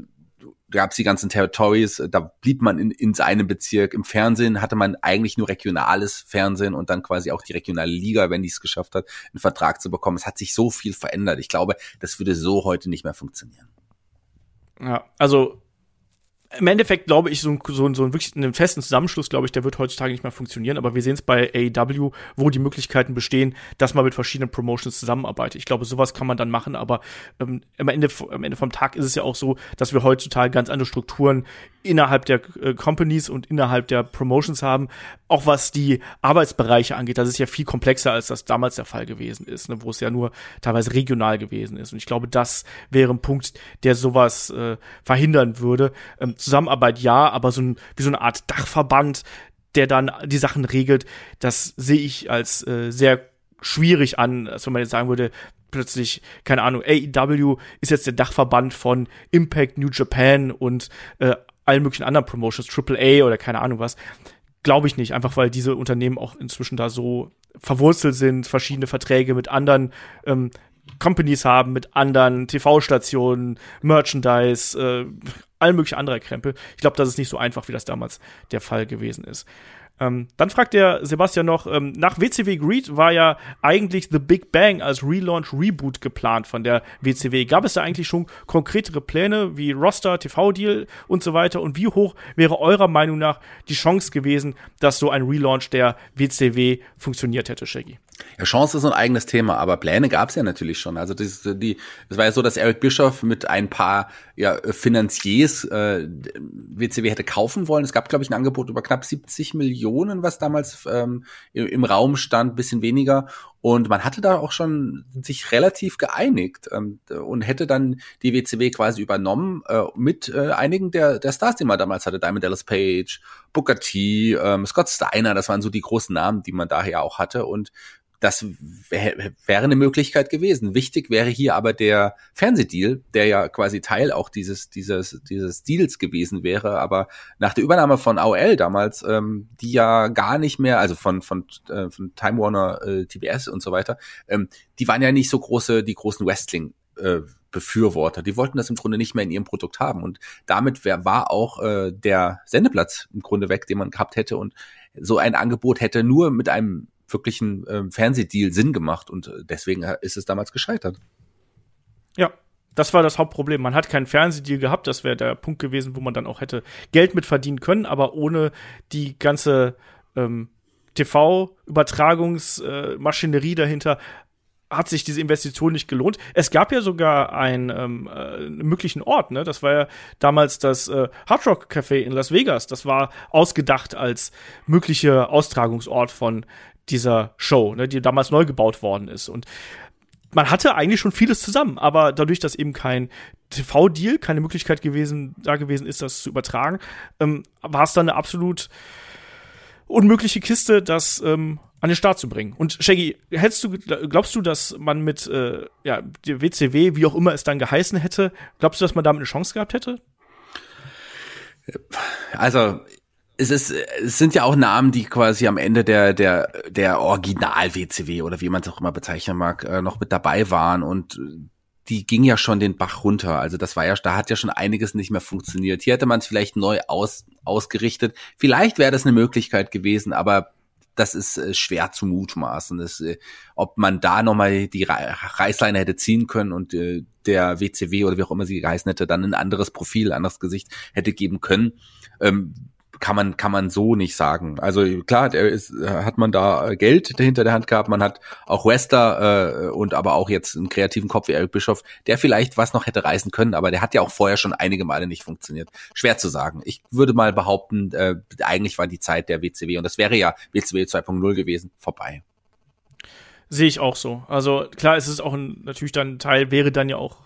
gab es die ganzen Territories, da blieb man in, in seinem Bezirk. Im Fernsehen hatte man eigentlich nur regionales Fernsehen und dann quasi auch die regionale Liga, wenn die es geschafft hat, einen Vertrag zu bekommen. Es hat sich so viel verändert. Ich glaube, das würde so heute nicht mehr funktionieren. Ja, also im Endeffekt glaube ich, so ein, so ein, so ein wirklich einen festen Zusammenschluss, glaube ich, der wird heutzutage nicht mehr funktionieren. Aber wir sehen es bei AEW, wo die Möglichkeiten bestehen, dass man mit verschiedenen Promotions zusammenarbeitet. Ich glaube, sowas kann man dann machen, aber ähm, am, Ende, am Ende vom Tag ist es ja auch so, dass wir heutzutage ganz andere Strukturen innerhalb der äh, Companies und innerhalb der Promotions haben. Auch was die Arbeitsbereiche angeht, das ist ja viel komplexer, als das damals der Fall gewesen ist, ne, wo es ja nur teilweise regional gewesen ist. Und ich glaube, das wäre ein Punkt, der sowas äh, verhindern würde. Ähm, Zusammenarbeit ja, aber so ein, wie so eine Art Dachverband, der dann die Sachen regelt, das sehe ich als äh, sehr schwierig an, als wenn man jetzt sagen würde, plötzlich, keine Ahnung, AEW ist jetzt der Dachverband von Impact New Japan und äh, allen möglichen anderen Promotions, AAA oder keine Ahnung was. Glaube ich nicht, einfach weil diese Unternehmen auch inzwischen da so verwurzelt sind, verschiedene Verträge mit anderen ähm, Companies haben, mit anderen TV-Stationen, Merchandise, äh, allen möglichen anderer Krempel. Ich glaube, das ist nicht so einfach, wie das damals der Fall gewesen ist. Ähm, dann fragt der Sebastian noch, ähm, nach WCW Greed war ja eigentlich The Big Bang als Relaunch Reboot geplant von der WCW. Gab es da eigentlich schon konkretere Pläne wie Roster, TV-Deal und so weiter? Und wie hoch wäre eurer Meinung nach die Chance gewesen, dass so ein Relaunch der WCW funktioniert hätte, Shaggy? Ja, Chance ist ein eigenes Thema, aber Pläne gab es ja natürlich schon. Also das, die, das war ja so, dass Eric Bischoff mit ein paar ja, Finanziers äh, WCW hätte kaufen wollen. Es gab, glaube ich, ein Angebot über knapp 70 Millionen, was damals ähm, im, Raum stand, bisschen weniger. Und man hatte da auch schon sich relativ geeinigt ähm, und hätte dann die WCW quasi übernommen äh, mit äh, einigen der, der Stars, die man damals hatte. Diamond Dallas Page, Booker T, ähm, Scott Steiner, das waren so die großen Namen, die man daher auch hatte. Und das wäre eine Möglichkeit gewesen. Wichtig wäre hier aber der Fernsehdeal, der ja quasi Teil auch dieses, dieses, dieses Deals gewesen wäre. Aber nach der Übernahme von AOL damals, ähm, die ja gar nicht mehr, also von, von, äh, von Time Warner, äh, TBS und so weiter, ähm, die waren ja nicht so große, die großen Wrestling, äh, Befürworter. Die wollten das im Grunde nicht mehr in ihrem Produkt haben. Und damit wär, war auch äh, der Sendeplatz im Grunde weg, den man gehabt hätte. Und so ein Angebot hätte nur mit einem wirklichen äh, Fernsehdeal Sinn gemacht und äh, deswegen ist es damals gescheitert. Ja, Das war das Hauptproblem. Man hat keinen Fernsehdeal gehabt. Das wäre der Punkt gewesen, wo man dann auch hätte Geld mit verdienen können, aber ohne die ganze ähm, TV-Übertragungsmaschinerie dahinter hat sich diese Investition nicht gelohnt. Es gab ja sogar einen, ähm, äh, möglichen Ort, ne? Das war ja damals das äh, Hard Rock Café in Las Vegas. Das war ausgedacht als möglicher Austragungsort von dieser Show, ne, die damals neu gebaut worden ist. Und man hatte eigentlich schon vieles zusammen, aber dadurch, dass eben kein TV-Deal, keine Möglichkeit gewesen, da gewesen ist, das zu übertragen, ähm, war es dann eine absolut unmögliche Kiste, das ähm, an den Start zu bringen. Und Shaggy, hältst du, glaubst du, dass man mit äh, ja, WCW, wie auch immer es dann geheißen hätte, glaubst du, dass man damit eine Chance gehabt hätte? Also es ist, es sind ja auch Namen, die quasi am Ende der der der Original WCW oder wie man es auch immer bezeichnen mag, äh, noch mit dabei waren und die ging ja schon den Bach runter. Also das war ja, da hat ja schon einiges nicht mehr funktioniert. Hier hätte man es vielleicht neu aus, ausgerichtet. Vielleicht wäre das eine Möglichkeit gewesen, aber das ist äh, schwer zu mutmaßen. Das, äh, ob man da nochmal die Reißleine hätte ziehen können und äh, der WCW oder wie auch immer sie geheißen hätte, dann ein anderes Profil, anderes Gesicht hätte geben können. Ähm, kann man kann man so nicht sagen. Also klar, der ist, hat man da Geld hinter der Hand gehabt, man hat auch Wester äh, und aber auch jetzt einen kreativen Kopf wie Eric Bischoff, der vielleicht was noch hätte reißen können, aber der hat ja auch vorher schon einige Male nicht funktioniert. Schwer zu sagen. Ich würde mal behaupten, äh, eigentlich war die Zeit der WCW und das wäre ja WCW 2.0 gewesen vorbei. Sehe ich auch so. Also klar, es ist auch ein, natürlich dann Teil wäre dann ja auch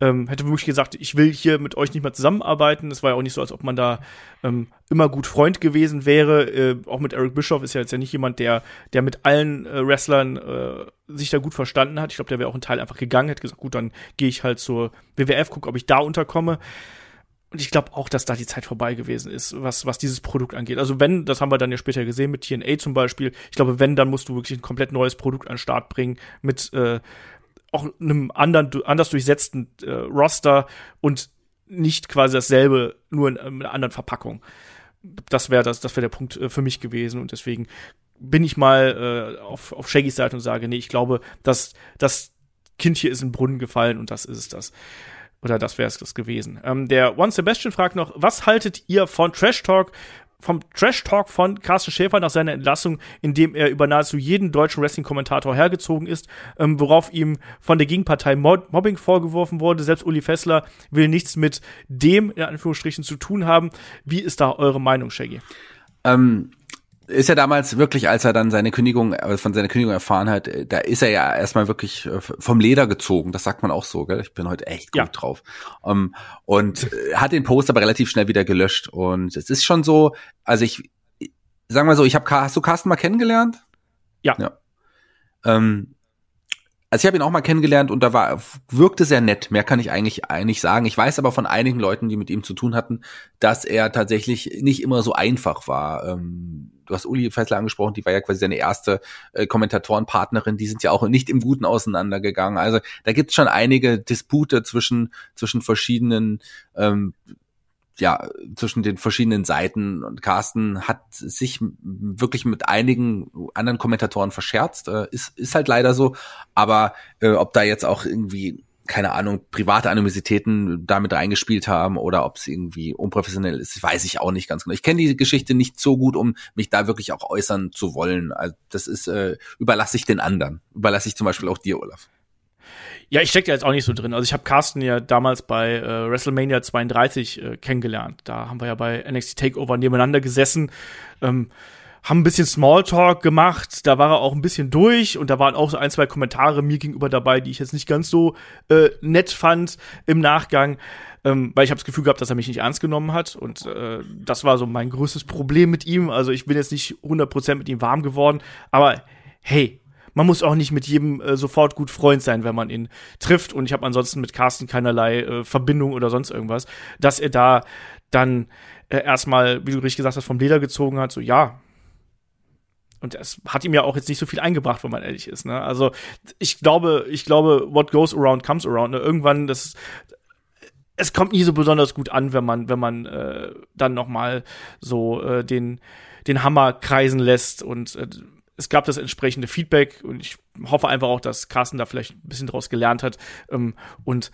ähm, hätte wirklich gesagt, ich will hier mit euch nicht mehr zusammenarbeiten. Es war ja auch nicht so, als ob man da ähm, immer gut Freund gewesen wäre. Äh, auch mit Eric Bischoff ist ja jetzt ja nicht jemand, der, der mit allen äh, Wrestlern äh, sich da gut verstanden hat. Ich glaube, der wäre auch ein Teil einfach gegangen, hätte gesagt, gut, dann gehe ich halt zur WWF, gucke, ob ich da unterkomme. Und ich glaube auch, dass da die Zeit vorbei gewesen ist, was, was dieses Produkt angeht. Also wenn, das haben wir dann ja später gesehen mit TNA zum Beispiel, ich glaube, wenn, dann musst du wirklich ein komplett neues Produkt an den Start bringen mit, äh, auch einem anderen, anders durchsetzten äh, Roster und nicht quasi dasselbe, nur in, in einer anderen Verpackung. Das wäre das, das wäre der Punkt äh, für mich gewesen und deswegen bin ich mal äh, auf, auf Shaggys Seite und sage, nee, ich glaube, dass das Kind hier ist in den Brunnen gefallen und das ist es das. Oder das wäre es gewesen. Ähm, der One Sebastian fragt noch, was haltet ihr von Trash Talk vom Trash-Talk von Carsten Schäfer nach seiner Entlassung, in dem er über nahezu jeden deutschen Wrestling-Kommentator hergezogen ist, ähm, worauf ihm von der Gegenpartei Mob Mobbing vorgeworfen wurde. Selbst Uli Fessler will nichts mit dem, in Anführungsstrichen, zu tun haben. Wie ist da eure Meinung, Shaggy? Ähm, ist ja damals wirklich, als er dann seine Kündigung, äh, von seiner Kündigung erfahren hat, äh, da ist er ja erstmal wirklich äh, vom Leder gezogen. Das sagt man auch so, gell? Ich bin heute echt gut ja. drauf. Um, ähm, und hat den Post aber relativ schnell wieder gelöscht. Und es ist schon so, also ich, sagen wir so, ich habe, hast du Carsten mal kennengelernt? Ja. ja. Ähm, also ich habe ihn auch mal kennengelernt und da war wirkte sehr nett. Mehr kann ich eigentlich eigentlich sagen. Ich weiß aber von einigen Leuten, die mit ihm zu tun hatten, dass er tatsächlich nicht immer so einfach war. Ähm, du hast Uli Fessler angesprochen, die war ja quasi seine erste äh, Kommentatorenpartnerin. Die sind ja auch nicht im Guten auseinandergegangen. Also da gibt es schon einige Dispute zwischen zwischen verschiedenen ähm, ja, zwischen den verschiedenen Seiten und Carsten hat sich wirklich mit einigen anderen Kommentatoren verscherzt, äh, ist, ist halt leider so, aber äh, ob da jetzt auch irgendwie keine Ahnung, private Anonymitäten damit reingespielt haben oder ob es irgendwie unprofessionell ist, weiß ich auch nicht ganz genau. Ich kenne die Geschichte nicht so gut, um mich da wirklich auch äußern zu wollen. Also das ist, äh, überlasse ich den anderen. Überlasse ich zum Beispiel auch dir, Olaf. Ja, ich stecke da jetzt auch nicht so drin. Also ich habe Carsten ja damals bei äh, WrestleMania 32 äh, kennengelernt. Da haben wir ja bei NXT Takeover nebeneinander gesessen, ähm, haben ein bisschen Smalltalk gemacht. Da war er auch ein bisschen durch und da waren auch so ein, zwei Kommentare mir gegenüber dabei, die ich jetzt nicht ganz so äh, nett fand im Nachgang. Ähm, weil ich habe das Gefühl gehabt, dass er mich nicht ernst genommen hat und äh, das war so mein größtes Problem mit ihm. Also ich bin jetzt nicht 100% mit ihm warm geworden, aber hey, man muss auch nicht mit jedem äh, sofort gut Freund sein, wenn man ihn trifft. Und ich habe ansonsten mit Carsten keinerlei äh, Verbindung oder sonst irgendwas. Dass er da dann äh, erstmal, wie du richtig gesagt hast, vom Leder gezogen hat, so ja. Und es hat ihm ja auch jetzt nicht so viel eingebracht, wenn man ehrlich ist. Ne? Also ich glaube, ich glaube, what goes around comes around. Ne? Irgendwann, das, es kommt nie so besonders gut an, wenn man, wenn man äh, dann noch mal so äh, den den Hammer kreisen lässt und äh, es gab das entsprechende Feedback und ich hoffe einfach auch, dass Carsten da vielleicht ein bisschen draus gelernt hat. Ähm, und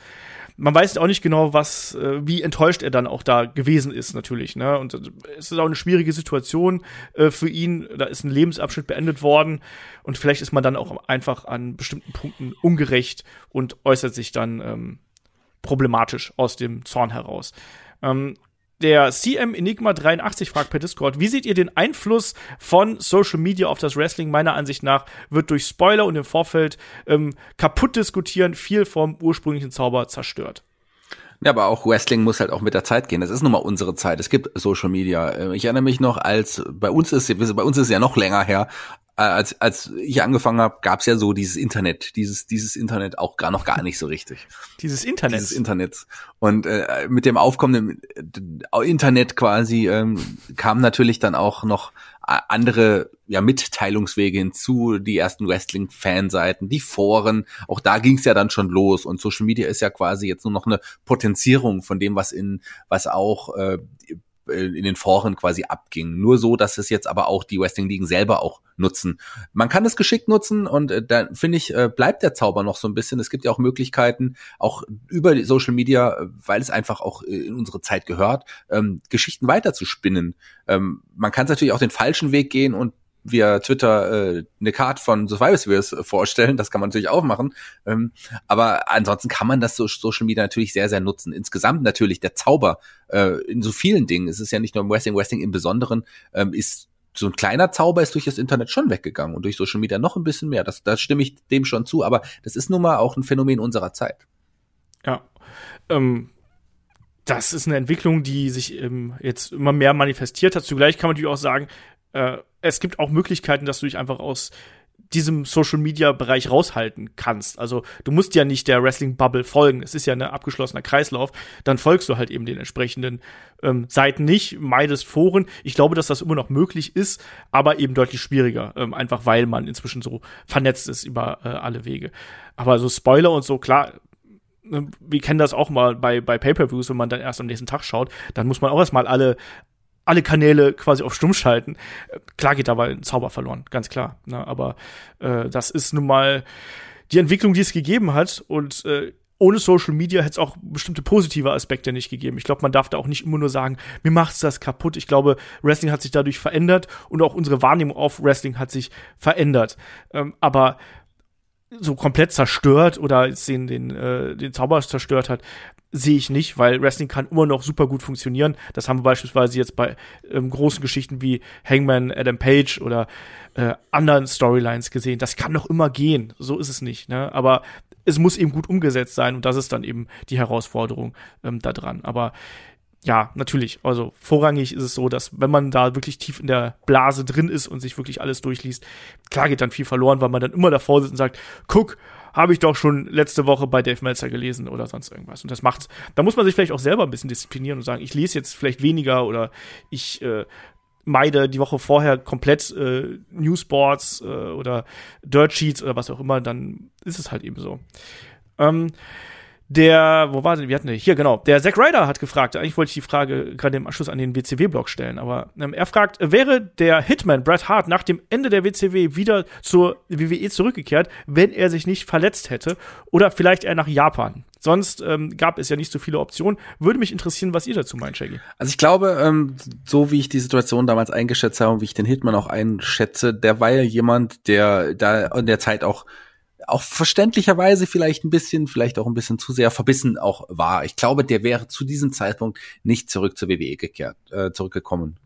man weiß auch nicht genau, was, äh, wie enttäuscht er dann auch da gewesen ist, natürlich. Ne? Und es ist auch eine schwierige Situation äh, für ihn. Da ist ein Lebensabschnitt beendet worden und vielleicht ist man dann auch einfach an bestimmten Punkten ungerecht und äußert sich dann ähm, problematisch aus dem Zorn heraus. Ähm, der CM Enigma 83 fragt per Discord, wie seht ihr den Einfluss von Social Media auf das Wrestling? Meiner Ansicht nach wird durch Spoiler und im Vorfeld ähm, kaputt diskutieren viel vom ursprünglichen Zauber zerstört. Ja, aber auch Wrestling muss halt auch mit der Zeit gehen. Das ist nun mal unsere Zeit. Es gibt Social Media. Äh, ich erinnere mich noch, als bei uns ist, bei uns ist es ja noch länger her, als, als ich angefangen habe, gab es ja so dieses Internet, dieses, dieses Internet auch gar noch gar nicht so richtig. dieses Internet. Dieses Internet. Und äh, mit dem aufkommenden äh, Internet quasi ähm, kam natürlich dann auch noch andere ja, Mitteilungswege hinzu, die ersten Wrestling-Fanseiten, die Foren, auch da ging es ja dann schon los und Social Media ist ja quasi jetzt nur noch eine Potenzierung von dem, was in, was auch äh, äh, in den Foren quasi abging. Nur so, dass es jetzt aber auch die Wrestling-Ligen selber auch nutzen. Man kann es geschickt nutzen und äh, da finde ich, äh, bleibt der Zauber noch so ein bisschen. Es gibt ja auch Möglichkeiten, auch über die Social Media, äh, weil es einfach auch äh, in unsere Zeit gehört, ähm, Geschichten weiterzuspinnen. Ähm, man kann es natürlich auch den falschen Weg gehen und via Twitter äh, eine Card von Survivor Series vorstellen. Das kann man natürlich auch machen. Ähm, aber ansonsten kann man das so Social Media natürlich sehr, sehr nutzen. Insgesamt natürlich der Zauber äh, in so vielen Dingen. Es ist ja nicht nur im Wrestling, Wrestling im Besonderen ähm, ist so ein kleiner Zauber ist durch das Internet schon weggegangen und durch Social Media noch ein bisschen mehr. Das, das stimme ich dem schon zu, aber das ist nun mal auch ein Phänomen unserer Zeit. Ja. Ähm, das ist eine Entwicklung, die sich ähm, jetzt immer mehr manifestiert hat. Zugleich kann man natürlich auch sagen, äh, es gibt auch Möglichkeiten, dass du dich einfach aus diesem Social Media Bereich raushalten kannst. Also du musst ja nicht der Wrestling Bubble folgen. Es ist ja ein abgeschlossener Kreislauf. Dann folgst du halt eben den entsprechenden ähm, Seiten nicht, meidest Foren. Ich glaube, dass das immer noch möglich ist, aber eben deutlich schwieriger. Ähm, einfach weil man inzwischen so vernetzt ist über äh, alle Wege. Aber so Spoiler und so, klar, ne, wir kennen das auch mal bei, bei Pay-Per-Views, wenn man dann erst am nächsten Tag schaut, dann muss man auch erstmal alle, alle Kanäle quasi auf Stumm schalten. Klar geht dabei ein Zauber verloren, ganz klar. Ne? Aber äh, das ist nun mal die Entwicklung, die es gegeben hat. Und äh, ohne Social Media hätte es auch bestimmte positive Aspekte nicht gegeben. Ich glaube, man darf da auch nicht immer nur sagen, mir macht's das kaputt. Ich glaube, Wrestling hat sich dadurch verändert und auch unsere Wahrnehmung auf Wrestling hat sich verändert. Ähm, aber so komplett zerstört oder den, den, äh, den Zauber zerstört hat, sehe ich nicht, weil Wrestling kann immer noch super gut funktionieren. Das haben wir beispielsweise jetzt bei ähm, großen Geschichten wie Hangman Adam Page oder äh, anderen Storylines gesehen. Das kann noch immer gehen. So ist es nicht. Ne? Aber es muss eben gut umgesetzt sein und das ist dann eben die Herausforderung ähm, da dran. Aber ja, natürlich. Also vorrangig ist es so, dass wenn man da wirklich tief in der Blase drin ist und sich wirklich alles durchliest, klar geht dann viel verloren, weil man dann immer davor sitzt und sagt, guck, habe ich doch schon letzte Woche bei Dave Meltzer gelesen oder sonst irgendwas. Und das macht's. Da muss man sich vielleicht auch selber ein bisschen disziplinieren und sagen, ich lese jetzt vielleicht weniger oder ich äh, meide die Woche vorher komplett äh, Newsboards äh, oder Dirt Sheets oder was auch immer, dann ist es halt eben so. Ähm, der, wo war denn, wir hatten hier, genau, der Zack Ryder hat gefragt, eigentlich wollte ich die Frage gerade im Anschluss an den WCW-Blog stellen, aber ähm, er fragt, wäre der Hitman Bret Hart nach dem Ende der WCW wieder zur WWE zurückgekehrt, wenn er sich nicht verletzt hätte oder vielleicht eher nach Japan? Sonst ähm, gab es ja nicht so viele Optionen. Würde mich interessieren, was ihr dazu meint, Shaggy. Also ich glaube, ähm, so wie ich die Situation damals eingeschätzt habe und wie ich den Hitman auch einschätze, der war ja jemand, der da in der Zeit auch auch verständlicherweise vielleicht ein bisschen, vielleicht auch ein bisschen zu sehr verbissen auch war. Ich glaube, der wäre zu diesem Zeitpunkt nicht zurück zur WWE gekehrt, äh, zurückgekommen.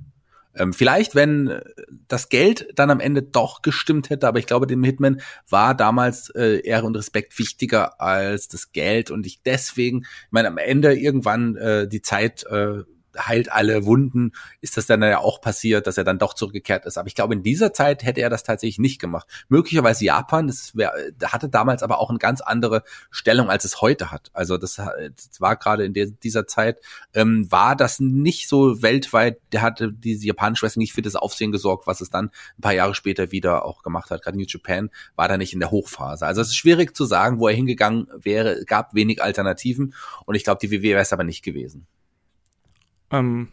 Ähm, vielleicht, wenn das Geld dann am Ende doch gestimmt hätte, aber ich glaube, dem Hitman war damals äh, Ehre und Respekt wichtiger als das Geld und ich deswegen, ich meine, am Ende irgendwann äh, die Zeit äh, heilt alle Wunden, ist das dann ja auch passiert, dass er dann doch zurückgekehrt ist. Aber ich glaube, in dieser Zeit hätte er das tatsächlich nicht gemacht. Möglicherweise Japan, das wär, hatte damals aber auch eine ganz andere Stellung, als es heute hat. Also das, das war gerade in der, dieser Zeit, ähm, war das nicht so weltweit, der hatte diese japanische Wrestling nicht für das Aufsehen gesorgt, was es dann ein paar Jahre später wieder auch gemacht hat. Gerade New Japan war da nicht in der Hochphase. Also es ist schwierig zu sagen, wo er hingegangen wäre, gab wenig Alternativen und ich glaube, die WWE wäre es aber nicht gewesen. Ähm,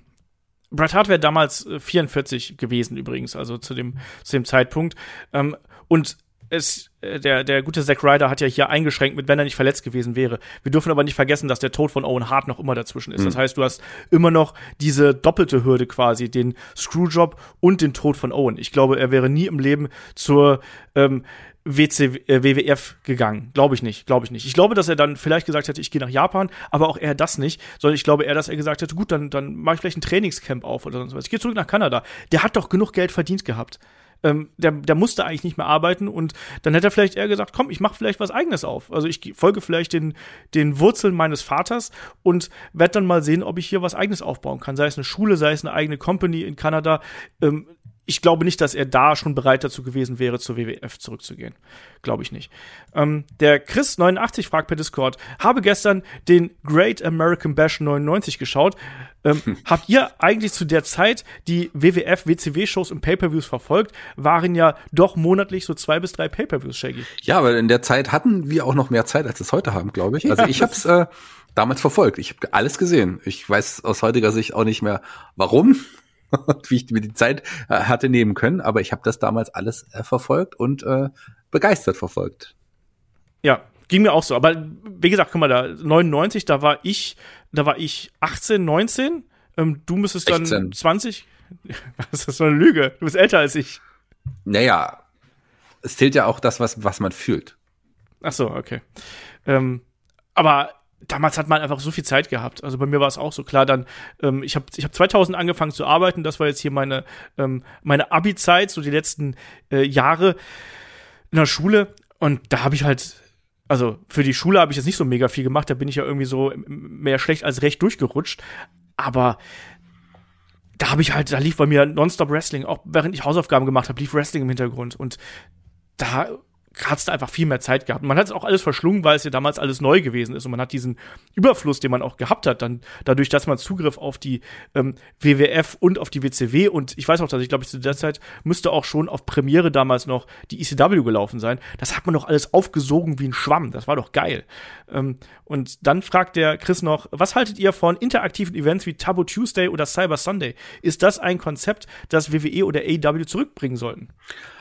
Bret Hart wäre damals 44 äh, gewesen übrigens, also zu dem, zu dem Zeitpunkt. Ähm, und es, äh, der, der gute Zack Ryder hat ja hier eingeschränkt mit, wenn er nicht verletzt gewesen wäre. Wir dürfen aber nicht vergessen, dass der Tod von Owen Hart noch immer dazwischen ist. Mhm. Das heißt, du hast immer noch diese doppelte Hürde quasi, den Screwjob und den Tod von Owen. Ich glaube, er wäre nie im Leben zur ähm, WC, äh, WWF gegangen. Glaube ich nicht, glaube ich nicht. Ich glaube, dass er dann vielleicht gesagt hätte, ich gehe nach Japan, aber auch eher das nicht, sondern ich glaube eher, dass er gesagt hätte, gut, dann, dann mache ich vielleicht ein Trainingscamp auf oder sonst was. Ich gehe zurück nach Kanada. Der hat doch genug Geld verdient gehabt. Ähm, der, der musste eigentlich nicht mehr arbeiten und dann hätte er vielleicht eher gesagt, komm, ich mache vielleicht was eigenes auf. Also ich folge vielleicht den, den Wurzeln meines Vaters und werde dann mal sehen, ob ich hier was eigenes aufbauen kann. Sei es eine Schule, sei es eine eigene Company in Kanada. Ähm, ich glaube nicht, dass er da schon bereit dazu gewesen wäre, zur WWF zurückzugehen. Glaube ich nicht. Ähm, der Chris89 fragt per Discord, habe gestern den Great American Bash 99 geschaut. Ähm, hm. Habt ihr eigentlich zu der Zeit die WWF, WCW-Shows und Pay-Per-Views verfolgt? Waren ja doch monatlich so zwei bis drei Pay-Per-Views, Shaggy. Ja, aber in der Zeit hatten wir auch noch mehr Zeit, als es heute haben, glaube ich. Also ja, ich habe es äh, damals verfolgt. Ich habe alles gesehen. Ich weiß aus heutiger Sicht auch nicht mehr, warum und wie ich mir die Zeit äh, hatte nehmen können. Aber ich habe das damals alles äh, verfolgt und äh, begeistert verfolgt. Ja, ging mir auch so. Aber wie gesagt, guck mal, da 99, da war ich, da war ich 18, 19. Ähm, du müsstest dann 16. 20. Was ist das für eine Lüge? Du bist älter als ich. Naja, es zählt ja auch das, was, was man fühlt. Ach so, okay. Ähm, aber damals hat man einfach so viel Zeit gehabt. Also bei mir war es auch so klar. Dann, ähm, ich habe ich hab 2000 angefangen zu arbeiten. Das war jetzt hier meine ähm, meine Abi-Zeit, so die letzten äh, Jahre in der Schule. Und da habe ich halt, also für die Schule habe ich jetzt nicht so mega viel gemacht. Da bin ich ja irgendwie so mehr schlecht als recht durchgerutscht. Aber da habe ich halt, da lief bei mir Nonstop Wrestling. Auch während ich Hausaufgaben gemacht habe, lief Wrestling im Hintergrund. Und da hat's da einfach viel mehr Zeit gehabt. man hat es auch alles verschlungen, weil es ja damals alles neu gewesen ist und man hat diesen Überfluss, den man auch gehabt hat, dann dadurch, dass man Zugriff auf die ähm, WWF und auf die WCW und ich weiß auch, dass ich glaube, zu der Zeit müsste auch schon auf Premiere damals noch die ECW gelaufen sein. Das hat man doch alles aufgesogen wie ein Schwamm. Das war doch geil. Ähm, und dann fragt der Chris noch, was haltet ihr von interaktiven Events wie Taboo Tuesday oder Cyber Sunday? Ist das ein Konzept, das WWE oder AEW zurückbringen sollten?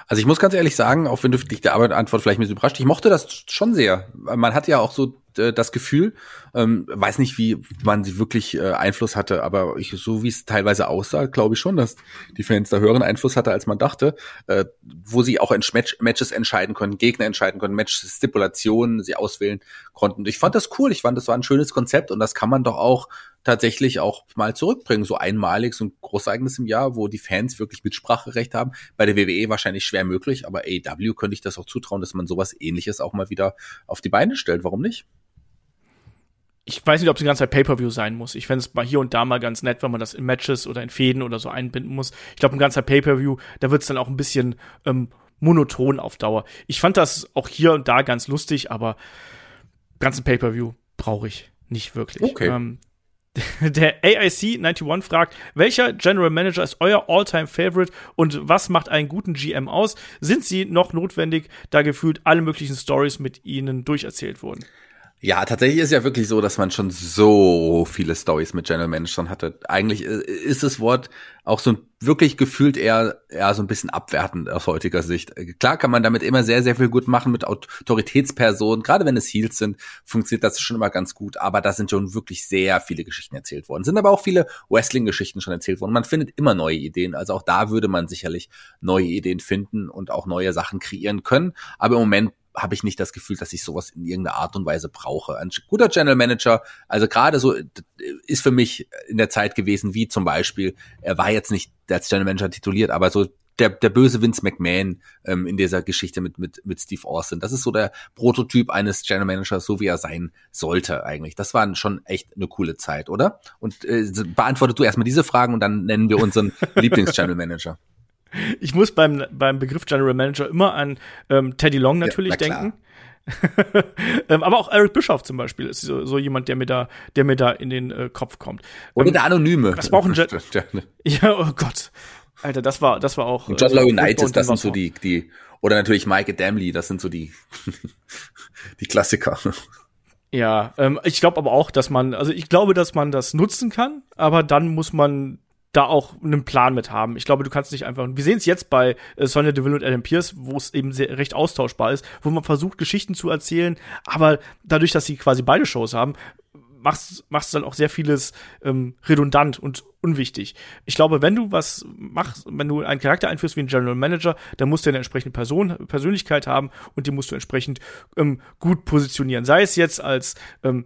Also ich muss ganz ehrlich sagen, auch wenn du dich der Antwort vielleicht ein bisschen überrascht, ich mochte das schon sehr. Man hat ja auch so äh, das Gefühl, ähm, weiß nicht, wie man sie wirklich äh, Einfluss hatte, aber ich, so wie es teilweise aussah, glaube ich schon, dass die Fans da höheren Einfluss hatte, als man dachte, äh, wo sie auch in Match Matches entscheiden können, Gegner entscheiden können, Match-Stipulationen sie auswählen konnten. Ich fand das cool, ich fand, das war ein schönes Konzept und das kann man doch auch tatsächlich auch mal zurückbringen, so einmalig, so ein Großereignis im Jahr, wo die Fans wirklich Mitspracherecht haben. Bei der WWE wahrscheinlich schwer möglich, aber AEW könnte ich das auch zutrauen, dass man sowas ähnliches auch mal wieder auf die Beine stellt. Warum nicht? ich weiß nicht, ob es die ganze Zeit Pay-Per-View sein muss. Ich fände es mal hier und da mal ganz nett, wenn man das in Matches oder in Fäden oder so einbinden muss. Ich glaube, ein ganzer Pay-Per-View, da wird es dann auch ein bisschen ähm, monoton auf Dauer. Ich fand das auch hier und da ganz lustig, aber ganzen Pay-Per-View brauche ich nicht wirklich. Okay. Ähm, der AIC 91 fragt, welcher General Manager ist euer All-Time Favorite und was macht einen guten GM aus? Sind sie noch notwendig, da gefühlt alle möglichen Stories mit ihnen durcherzählt wurden? Ja, tatsächlich ist ja wirklich so, dass man schon so viele Stories mit General Managern hatte. Eigentlich äh, ist das Wort auch so wirklich gefühlt eher, eher so ein bisschen abwertend aus heutiger Sicht. Klar kann man damit immer sehr, sehr viel gut machen mit Autoritätspersonen. Gerade wenn es Heels sind, funktioniert das schon immer ganz gut. Aber da sind schon wirklich sehr viele Geschichten erzählt worden. Sind aber auch viele Wrestling-Geschichten schon erzählt worden. Man findet immer neue Ideen. Also auch da würde man sicherlich neue Ideen finden und auch neue Sachen kreieren können. Aber im Moment habe ich nicht das Gefühl, dass ich sowas in irgendeiner Art und Weise brauche. Ein guter General Manager, also gerade so ist für mich in der Zeit gewesen, wie zum Beispiel, er war jetzt nicht als General Manager tituliert, aber so der, der böse Vince McMahon ähm, in dieser Geschichte mit, mit, mit Steve Austin. Das ist so der Prototyp eines General Managers, so wie er sein sollte eigentlich. Das war schon echt eine coole Zeit, oder? Und äh, beantwortet du erstmal diese Fragen und dann nennen wir unseren Lieblings-General Manager. Ich muss beim, beim Begriff General Manager immer an ähm, Teddy Long natürlich ja, denken. ähm, aber auch Eric Bischoff zum Beispiel ist so, so, jemand, der mir da, der mir da in den äh, Kopf kommt. Oder ähm, der Anonyme. Das brauchen Gen Ja, oh Gott. Alter, das war, das war auch. Und John äh, United, das sind so die, die, oder natürlich Mike Damley, das sind so die, die Klassiker. Ja, ähm, ich glaube aber auch, dass man, also ich glaube, dass man das nutzen kann, aber dann muss man da auch einen Plan mit haben. Ich glaube, du kannst nicht einfach. Wir sehen es jetzt bei äh, Sonja Deville und Adam Pierce, wo es eben sehr, recht austauschbar ist, wo man versucht, Geschichten zu erzählen, aber dadurch, dass sie quasi beide Shows haben, machst, machst du dann auch sehr vieles ähm, redundant und unwichtig. Ich glaube, wenn du was machst, wenn du einen Charakter einführst wie ein General Manager, dann musst du eine entsprechende Person, Persönlichkeit haben und die musst du entsprechend ähm, gut positionieren. Sei es jetzt als ähm,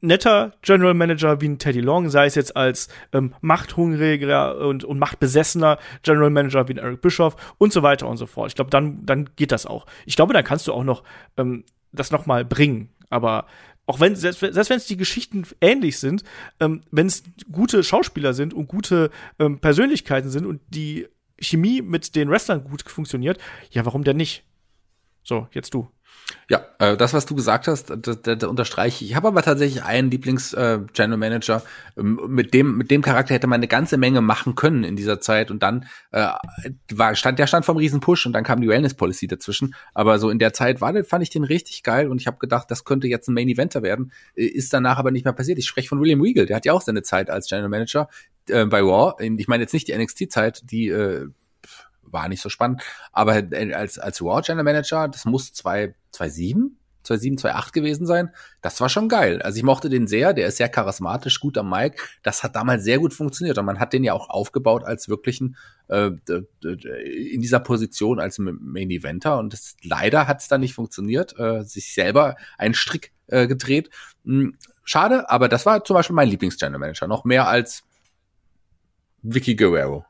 netter General Manager wie ein Teddy Long, sei es jetzt als ähm, machthungriger und, und machtbesessener General Manager wie ein Eric Bischoff und so weiter und so fort. Ich glaube, dann, dann geht das auch. Ich glaube, dann kannst du auch noch ähm, das noch mal bringen. Aber auch wenn, selbst, selbst wenn es die Geschichten ähnlich sind, ähm, wenn es gute Schauspieler sind und gute ähm, Persönlichkeiten sind und die Chemie mit den Wrestlern gut funktioniert, ja, warum denn nicht? So, jetzt du. Ja, äh, das, was du gesagt hast, das, das, das unterstreiche ich. Ich habe aber tatsächlich einen Lieblings-General äh, Manager. Ähm, mit dem, mit dem Charakter hätte man eine ganze Menge machen können in dieser Zeit. Und dann äh, war, stand, der stand vom Riesenpush und dann kam die Wellness-Policy dazwischen. Aber so in der Zeit war, fand ich den richtig geil und ich habe gedacht, das könnte jetzt ein Main Eventer werden. Äh, ist danach aber nicht mehr passiert. Ich spreche von William Regal, der hat ja auch seine Zeit als General Manager äh, bei Raw. Ich meine jetzt nicht die NXT-Zeit, die äh, war nicht so spannend. Aber als, als Raw General Manager, das muss 2007, 2007, 2008 gewesen sein. Das war schon geil. Also ich mochte den sehr. Der ist sehr charismatisch, gut am Mic. Das hat damals sehr gut funktioniert. Und man hat den ja auch aufgebaut als wirklichen, äh, in dieser Position als Main Eventer. Und das, leider hat es dann nicht funktioniert. Äh, sich selber einen Strick äh, gedreht. Hm, schade, aber das war zum Beispiel mein Lieblings-General Manager. Noch mehr als Vicky Guerrero.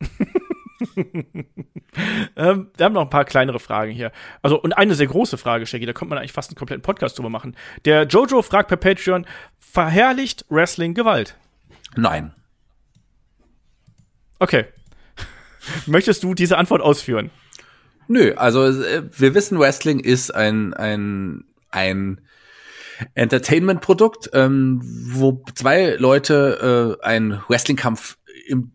ähm, wir haben noch ein paar kleinere Fragen hier. Also, und eine sehr große Frage, Shaggy, da könnte man eigentlich fast einen kompletten Podcast drüber machen. Der Jojo fragt per Patreon, verherrlicht Wrestling Gewalt? Nein. Okay. Möchtest du diese Antwort ausführen? Nö, also äh, wir wissen, Wrestling ist ein, ein, ein Entertainment-Produkt, ähm, wo zwei Leute äh, einen Wrestling-Kampf im